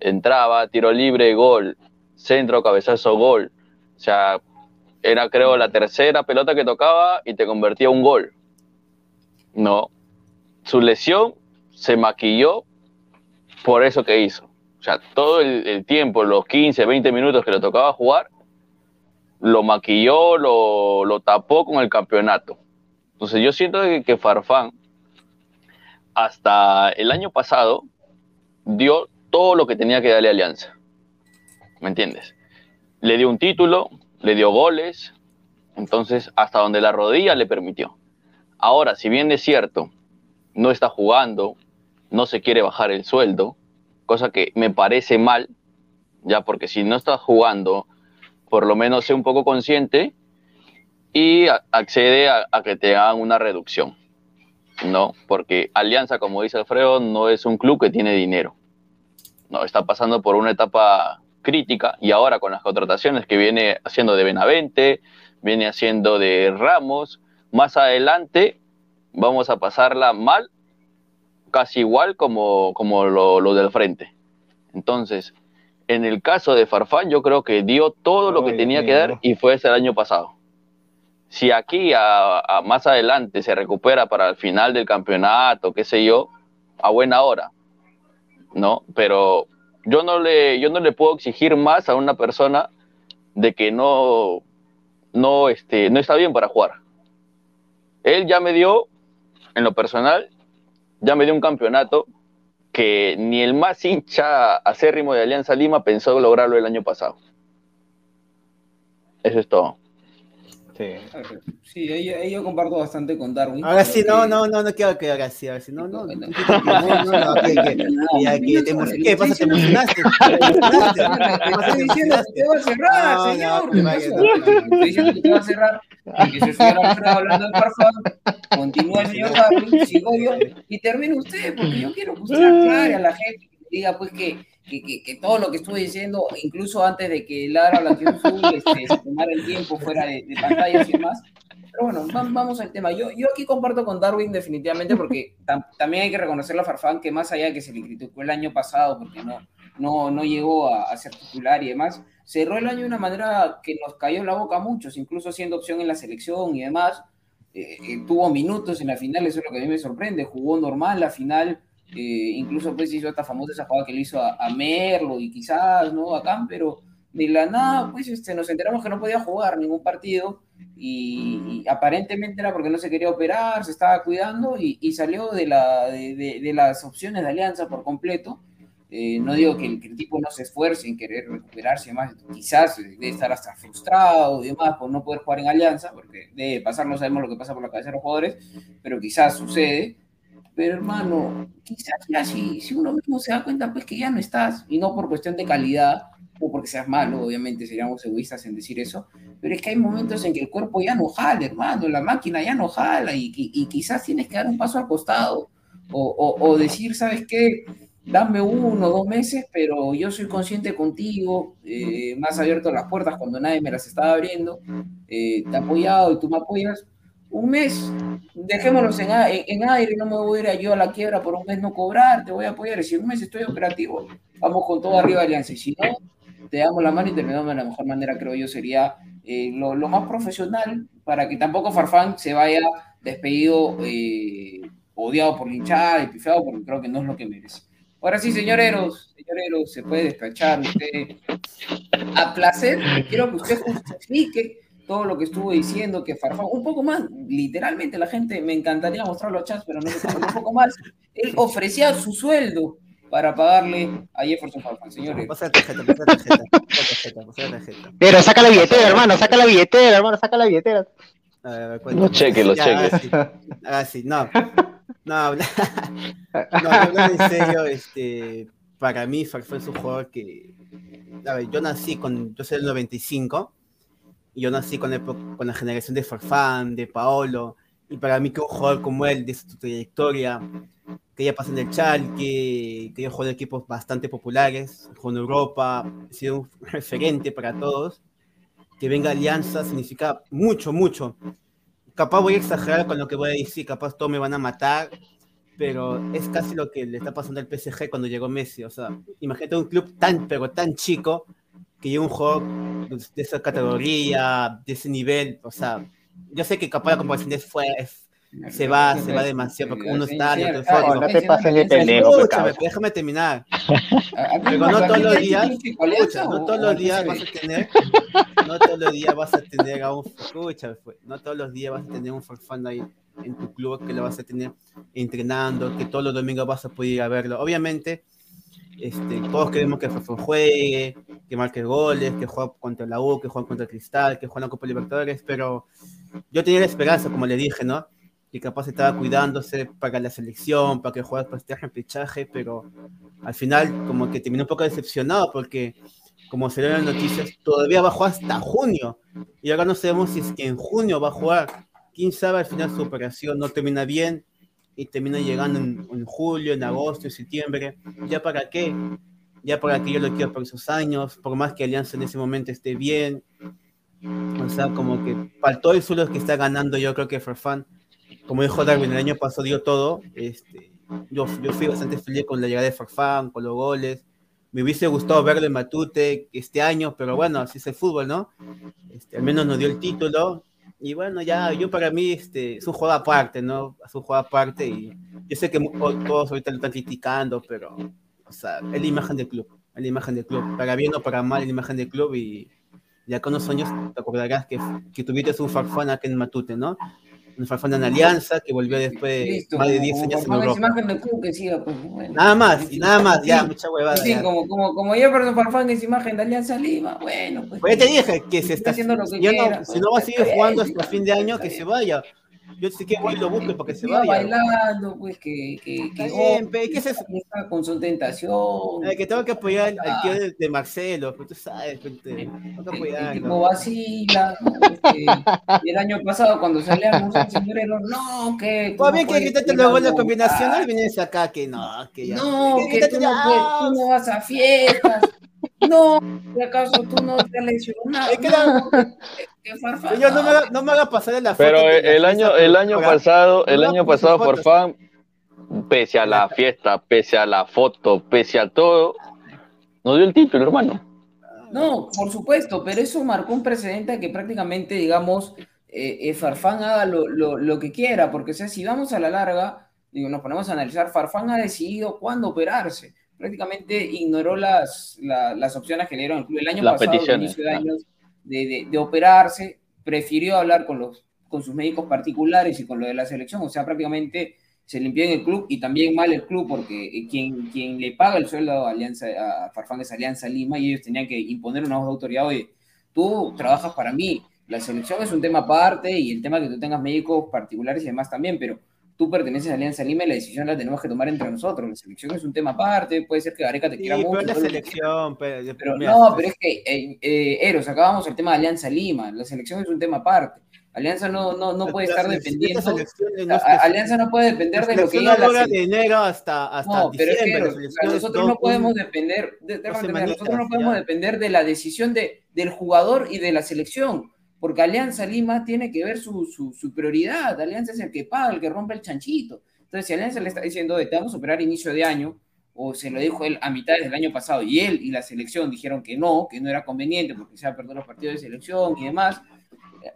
entraba, tiro libre, gol, centro, cabezazo, gol. O sea, era creo la tercera pelota que tocaba y te convertía un gol. No. Su lesión se maquilló por eso que hizo. O sea, todo el, el tiempo, los 15, 20 minutos que le tocaba jugar, lo maquilló, lo, lo tapó con el campeonato. Entonces yo siento que, que Farfán, hasta el año pasado, dio todo lo que tenía que darle a Alianza. ¿Me entiendes? Le dio un título, le dio goles, entonces hasta donde la rodilla le permitió. Ahora, si bien es cierto, no está jugando, no se quiere bajar el sueldo, cosa que me parece mal, ya porque si no estás jugando, por lo menos sé un poco consciente y accede a, a que te hagan una reducción, ¿no? Porque Alianza, como dice Alfredo, no es un club que tiene dinero, no, está pasando por una etapa crítica y ahora con las contrataciones que viene haciendo de Benavente, viene haciendo de Ramos, más adelante vamos a pasarla mal casi igual como, como lo, lo del frente. Entonces, en el caso de Farfán, yo creo que dio todo lo que Ay, tenía que dar y fue ese el año pasado. Si aquí a, más adelante se recupera para el final del campeonato, qué sé yo, a buena hora, ¿no? Pero yo no le, yo no le puedo exigir más a una persona de que no, no, este, no está bien para jugar. Él ya me dio, en lo personal, ya me dio un campeonato que ni el más hincha acérrimo de Alianza Lima pensó lograrlo el año pasado. Eso es todo. Sí. Sí, ahí, ahí yo comparto bastante con Darwin. Ahora sí, no, que- no, no, no quiero que ahora sí, ahora sí, no, no, No, no, no. que- que- que ¿qué pasa? ¿Te emocionaste? ¿Te ¿Te diciendo emocionaste? que te va a cerrar, No, no, señor. que. Estoy diciendo que te va a cerrar. El señor Alfredo hablando del Farfán, continúa el señor Darwin, sigo yo, y termine usted, porque yo quiero que usted aclare a la gente, que diga pues que, que, que, que todo lo que estuve diciendo, incluso antes de que Lara Blanqueo Azul este, se tomara el tiempo fuera de, de pantallas y demás. Pero bueno, va- vamos al tema. Yo, yo aquí comparto con Darwin definitivamente porque tam- también hay que reconocerle a Farfán que más allá de que se le criticó el año pasado porque no, no, no llegó a, a ser titular y demás, cerró el año de una manera que nos cayó la boca a muchos, incluso siendo opción en la selección y demás. Eh, eh, tuvo minutos en la final, eso es lo que a mí me sorprende. Jugó normal la final, eh, incluso pues hizo esta famosa esa jugada que le hizo a, a Merlo y quizás, ¿no? Acá, pero de la nada, pues este, nos enteramos que no podía jugar ningún partido y, y aparentemente era porque no se quería operar, se estaba cuidando y, y salió de, la, de, de- de las opciones de alianza por completo. Eh, no digo que el, que el tipo no se esfuerce en querer recuperarse y demás, quizás debe estar hasta frustrado y demás por no poder jugar en alianza, porque debe pasar, no sabemos lo que pasa por la cabeza de los jugadores, pero quizás sucede. Pero hermano, quizás ya si, si uno mismo se da cuenta pues que ya no estás, y no por cuestión de calidad, o porque seas malo, obviamente seríamos egoístas en decir eso, pero es que hay momentos en que el cuerpo ya no jala, hermano, la máquina ya no jala, y, y- y quizás tienes que dar un paso al costado, o, o- o decir, ¿sabes qué? Dame uno dos meses, pero yo soy consciente contigo, eh, más abierto las puertas cuando nadie me las estaba abriendo, eh, te he apoyado y tú me apoyas, un mes, dejémonos en, en- en aire, no me voy a ir a yo a la quiebra por un mes no cobrar, te voy a apoyar, si un mes estoy operativo, vamos con todo arriba Alianza, y si no, te damos la mano y terminamos de la mejor manera, creo yo, sería eh, lo, más profesional para que tampoco Farfán se vaya despedido, eh, odiado por y pifeado, porque creo que no es lo que merece. Ahora sí, señoreros, señoreros, se puede despachar usted a placer. Quiero que usted justifique todo lo que estuvo diciendo, que Farfán, un poco más, literalmente la gente, me encantaría mostrar los chats, pero no puede, un poco más. Él ofrecía su sueldo para pagarle a Jefferson Farfán, señores. Pasa la tarjeta, pasa la tarjeta, tarjeta, tarjeta. Pero saca la billetera, hermano, saca la billetera, hermano, saca la billetera. A ver, a ver, cuéntame. Los cheques, los Ya, cheques. ahora sí, no. No, habla- no, hablando en serio, este, para mí Farfán es un jugador que, a ver, yo nací con, yo soy del 95, yo nací con, época- con la generación de Farfán, de Paolo, y para mí que un jugador como él, de su trayectoria, que ya pasó en el Chalke, que ya jugó equipos bastante populares, jugó en Europa, ha sido un referente para todos, que venga Alianza significa mucho, mucho. Capaz voy a exagerar con lo que voy a decir, capaz todos me van a matar, pero es casi lo que le está pasando al PSG cuando llegó Messi. O sea, imagínate un club tan, pero tan chico, que lleva un juego de esa categoría, de ese nivel. O sea, yo sé que capaz la comparación es fue, es- se va, se va demasiado, porque uno está, el otro es No, otro. no te pases de pendejo, Escúchame, pecado. déjame terminar. Pero no todos los días, escucha, no todos los días vas a tener, no todos los días vas a tener a un, escucha, pues, no todos los días vas a tener un Farfán ahí en tu club que lo vas a tener entrenando, que todos los domingos vas a poder ir a verlo. Obviamente, este, todos queremos que Farfán juegue, que marque goles, que juegue contra la U, que juegue contra Cristal, que juegue en la Copa Libertadores, pero yo tenía la esperanza, como le dije, ¿no? Que capaz estaba cuidándose para la selección, para que juegue para este repechaje, pero al final como que terminó un poco decepcionado porque como se ven las noticias, todavía va a jugar hasta junio. Y ahora no sabemos si es que en junio va a jugar. Quién sabe, al final su operación no termina bien y termina llegando en, en julio, en agosto, en septiembre. ¿Ya para qué? Ya para que yo lo quiero por esos años, por más que Alianza en ese momento esté bien. O sea, como que todo el suelo que está ganando, yo creo que Farfán, como dijo Darwin, el año pasado dio todo. Este, yo, yo fui bastante feliz con la llegada de Farfán, con los goles. Me hubiese gustado verlo en Matute este año, pero bueno, así es el fútbol, ¿no? Este, al menos nos dio el título. Y bueno, ya, yo para mí este, es un juego aparte, ¿no? Es un juego aparte y yo sé que todos ahorita lo están criticando, pero, o sea, es la imagen del club, es la imagen del club. Para bien o para mal, es la imagen del club y ya con unos años te acordarás que, que tuviste un farfán aquí en Matute, ¿no? Un farfán en Alianza que volvió después de Listo, más de como- 10 como años en Europa. que siga, pues, bueno. Nada más, y nada más, ya, Sí. mucha huevada. Sí, ya. como, como, como Jefferson Farfán es imagen de Alianza Lima, bueno, pues. Pues ya te dije que se está haciendo lo que yo no- quiera, si pues, no va a está seguir jugando hasta fin de año, está que se vaya. Yo sé que voy y lo busque para que se vaya. bailando, pues, que, que, que bien, pe, ¿qué es eso? está con su tentación. Que tengo que apoyar al, tío de, de Marcelo, pues tú sabes, pues, te- tengo que apoyarlo. tipo vacila. Este, y el año pasado cuando salíamos el señor Ero, no, que... Pues ¿cómo bien que puedes quitarte ir los a goles montar? combinacional, vienes acá que no, que ya. No, que quítate puedes- tú no vas a fiestas. No, ¿de acaso tú no te has lesionado? Es que la- No, Señor, me, haga, no me haga pasar en la foto. Pero el año, el año pasado, el No, año pasado. Farfán, pese a la fiesta, pese a la foto, pese a todo, nos dio el título, hermano. No, por supuesto, pero eso marcó un precedente que prácticamente, digamos, eh, eh, Farfán haga lo, lo- lo que quiera, porque o sea, si vamos a la larga, digo, nos ponemos a analizar, Farfán ha decidido cuándo operarse. Prácticamente ignoró las, la- las opciones que le dieron el club el año Las pasado, de peticiones, inicio de años, de, de- de operarse, prefirió hablar con, los, con sus médicos particulares y con lo de la selección, o sea, prácticamente se limpió en el club y también mal el club porque eh, quien, quien le paga el sueldo a, Alianza, a Farfán es Alianza Lima y ellos tenían que imponer una voz de autoridad, oye, tú trabajas para mí, la selección es un tema aparte y el tema que tú tengas médicos particulares y demás también, pero tú perteneces a Alianza Lima y la decisión la tenemos que tomar entre nosotros, la selección es un tema aparte, puede ser que Gareca te Sí, quiera pero mucho, la selección, pero, no, pero es que, eh, eh, Eros, acabamos el tema de Alianza Lima. La selección es un tema aparte. Alianza no, no, no puede estar dependiendo. no es que- Alianza no puede depender de lo que diga la de enero hasta, hasta No, pero es que nosotros no podemos depender, de, terminar, nosotros no podemos depender de la decisión de, del jugador y de la selección, porque Alianza Lima tiene que ver su, su, su prioridad. Alianza es el que paga, el que rompe el chanchito. Entonces, si Alianza le está diciendo, "Oye, te vamos a operar inicio de año, o se lo dijo él a mitad del año pasado, y él y la selección dijeron que no, que no era conveniente porque se ha perdido los partidos de selección y demás,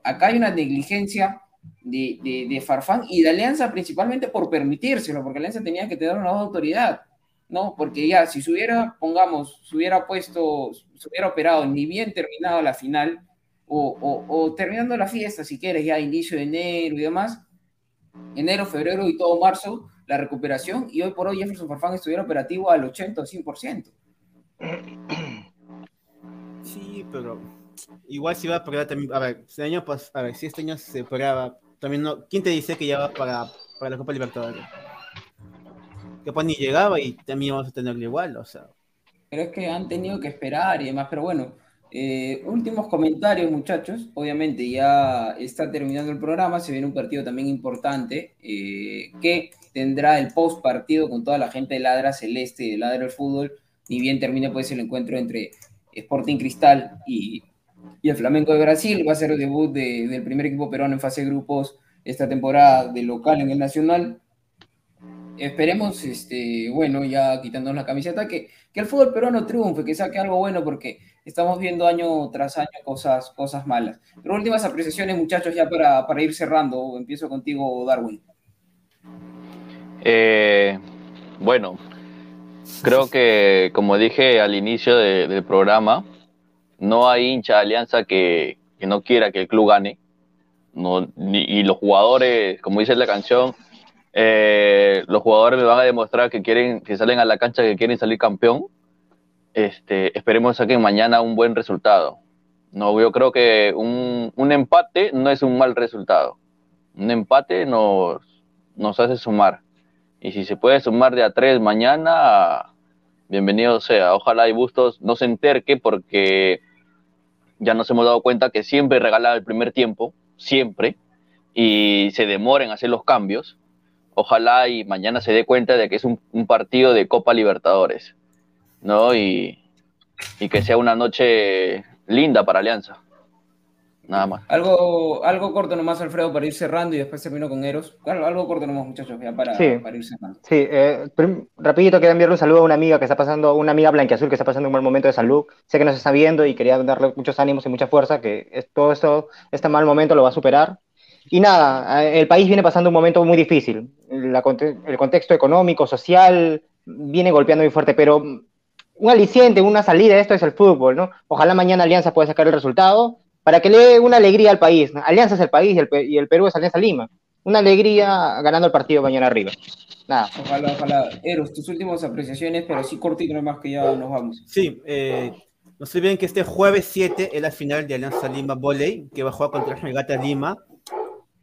acá hay una negligencia de, de, de Farfán y de Alianza principalmente por permitírselo, porque Alianza tenía que tener una autoridad, ¿no? Porque ya, si se hubiera, pongamos, se hubiera puesto, se hubiera operado ni bien terminado la final, o, o, o terminando la fiesta, si quieres, ya inicio de enero y demás, enero, febrero y todo marzo, la recuperación y hoy por hoy Jefferson Farfán estuviera operativo al 80 o 100%. Sí, pero igual si va a probar también. A ver, este año, pues, a ver, si este año se prueba, también no. ¿Quién te dice que ya va para, para la Copa Libertadores? Que pues ni llegaba y también vamos a tenerlo igual, o sea. Pero es que han tenido que esperar y demás, pero bueno. Eh, últimos comentarios, muchachos. Obviamente ya está terminando el programa, se viene un partido también importante eh, que tendrá el post partido con toda la gente de Ladra Celeste y de Ladra el Fútbol. Ni bien termine pues el encuentro entre Sporting Cristal y, y el Flamenco de Brasil. Va a ser el debut de- del primer equipo peruano en fase de grupos esta temporada de local en el Nacional. Esperemos, este, bueno, ya quitándonos la camiseta, que, que el fútbol peruano triunfe, que saque algo bueno, porque estamos viendo año tras año cosas, cosas malas. Pero últimas apreciaciones, muchachos, ya para, para ir cerrando. Empiezo contigo, Darwin. Eh, bueno, creo que como dije al inicio de- del programa, no hay hincha de Alianza que, que no quiera que el club gane. No, y los jugadores, como dice la canción, eh, los jugadores me van a demostrar que quieren, que salen a la cancha que quieren salir campeón. Este, esperemos saquen mañana un buen resultado. No, yo creo que un, empate no es un mal resultado. Un empate nos, hace sumar. Y si se puede sumar de a tres mañana, bienvenido sea. Ojalá y Bustos no se enterque porque ya nos hemos dado cuenta que siempre regala el primer tiempo, siempre, y se demoren en hacer los cambios. Ojalá y mañana se dé cuenta de que es un partido de Copa Libertadores, ¿no? Y, y que sea una noche linda para Alianza. Nada más. Algo, algo corto nomás, Alfredo, para ir cerrando y después termino con Eros. Algo, algo corto nomás, muchachos, ya para, Sí. para ir cerrando. Sí, eh, prim- rapidito quería enviarle un saludo a una amiga que está pasando, una amiga blanquiazul que está pasando un mal momento de salud. Sé que nos está viendo y quería darle muchos ánimos y mucha fuerza, que es- todo esto, este mal momento lo va a superar. Y nada, eh, el país viene pasando un momento muy difícil. La el contexto económico, social, viene golpeando muy fuerte, pero un aliciente, una salida, esto es el fútbol, ¿no? Ojalá mañana Alianza pueda sacar el resultado para que le dé una alegría al país. ¿no? Alianza es el país y el, y el Perú es Alianza Lima. Una alegría ganando el partido mañana arriba. Nada. Ojalá, ojalá. Eros, tus últimas apreciaciones, pero sí cortito nomás que ya nos vamos. Sí, eh, no se olviden que este jueves 7 es la final de Alianza Lima Volley, que va a jugar contra Regata Lima.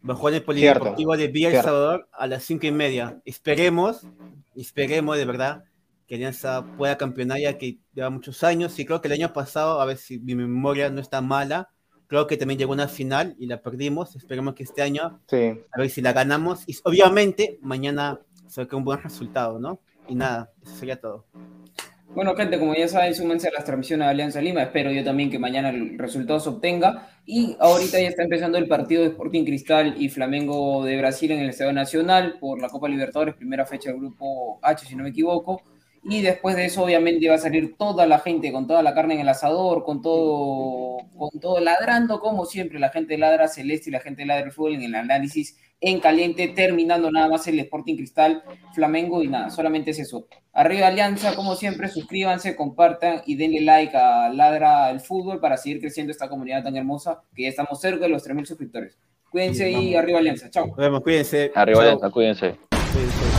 Va a jugar en el Polideportivo de Villa El. Salvador a las 5 y media. Esperemos, esperemos de verdad que Alianza pueda campeonar ya que lleva muchos años. Y creo que el año pasado, a ver si mi memoria no está mala, creo que también llegó una final y la perdimos. Esperemos que este año, Sí. a ver si la ganamos. Y obviamente mañana saque un buen resultado, ¿no? Y nada, eso sería todo. Bueno, gente, como ya saben, súmense a las transmisiones de Alianza Lima. Espero yo también que mañana el resultado se obtenga. Y ahorita ya está empezando el partido de Sporting Cristal y Flamengo de Brasil en el Estadio Nacional por la Copa Libertadores, primera fecha del grupo H, si no me equivoco. Y después de eso, obviamente, va a salir toda la gente con toda la carne en el asador, con todo, con todo ladrando, como siempre, la gente ladra celeste y la gente ladra el fútbol en el análisis en caliente, terminando nada más el Sporting Cristal, Flamengo y nada, solamente es eso. Arriba Alianza, como siempre, suscríbanse, compartan y denle like a Ladra el Fútbol para seguir creciendo esta comunidad tan hermosa que ya estamos cerca de los 3.000 suscriptores. Cuídense Bien, y arriba Alianza. Chao. Nos vemos, cuídense. Arriba. Alianza, cuídense. Cuídense.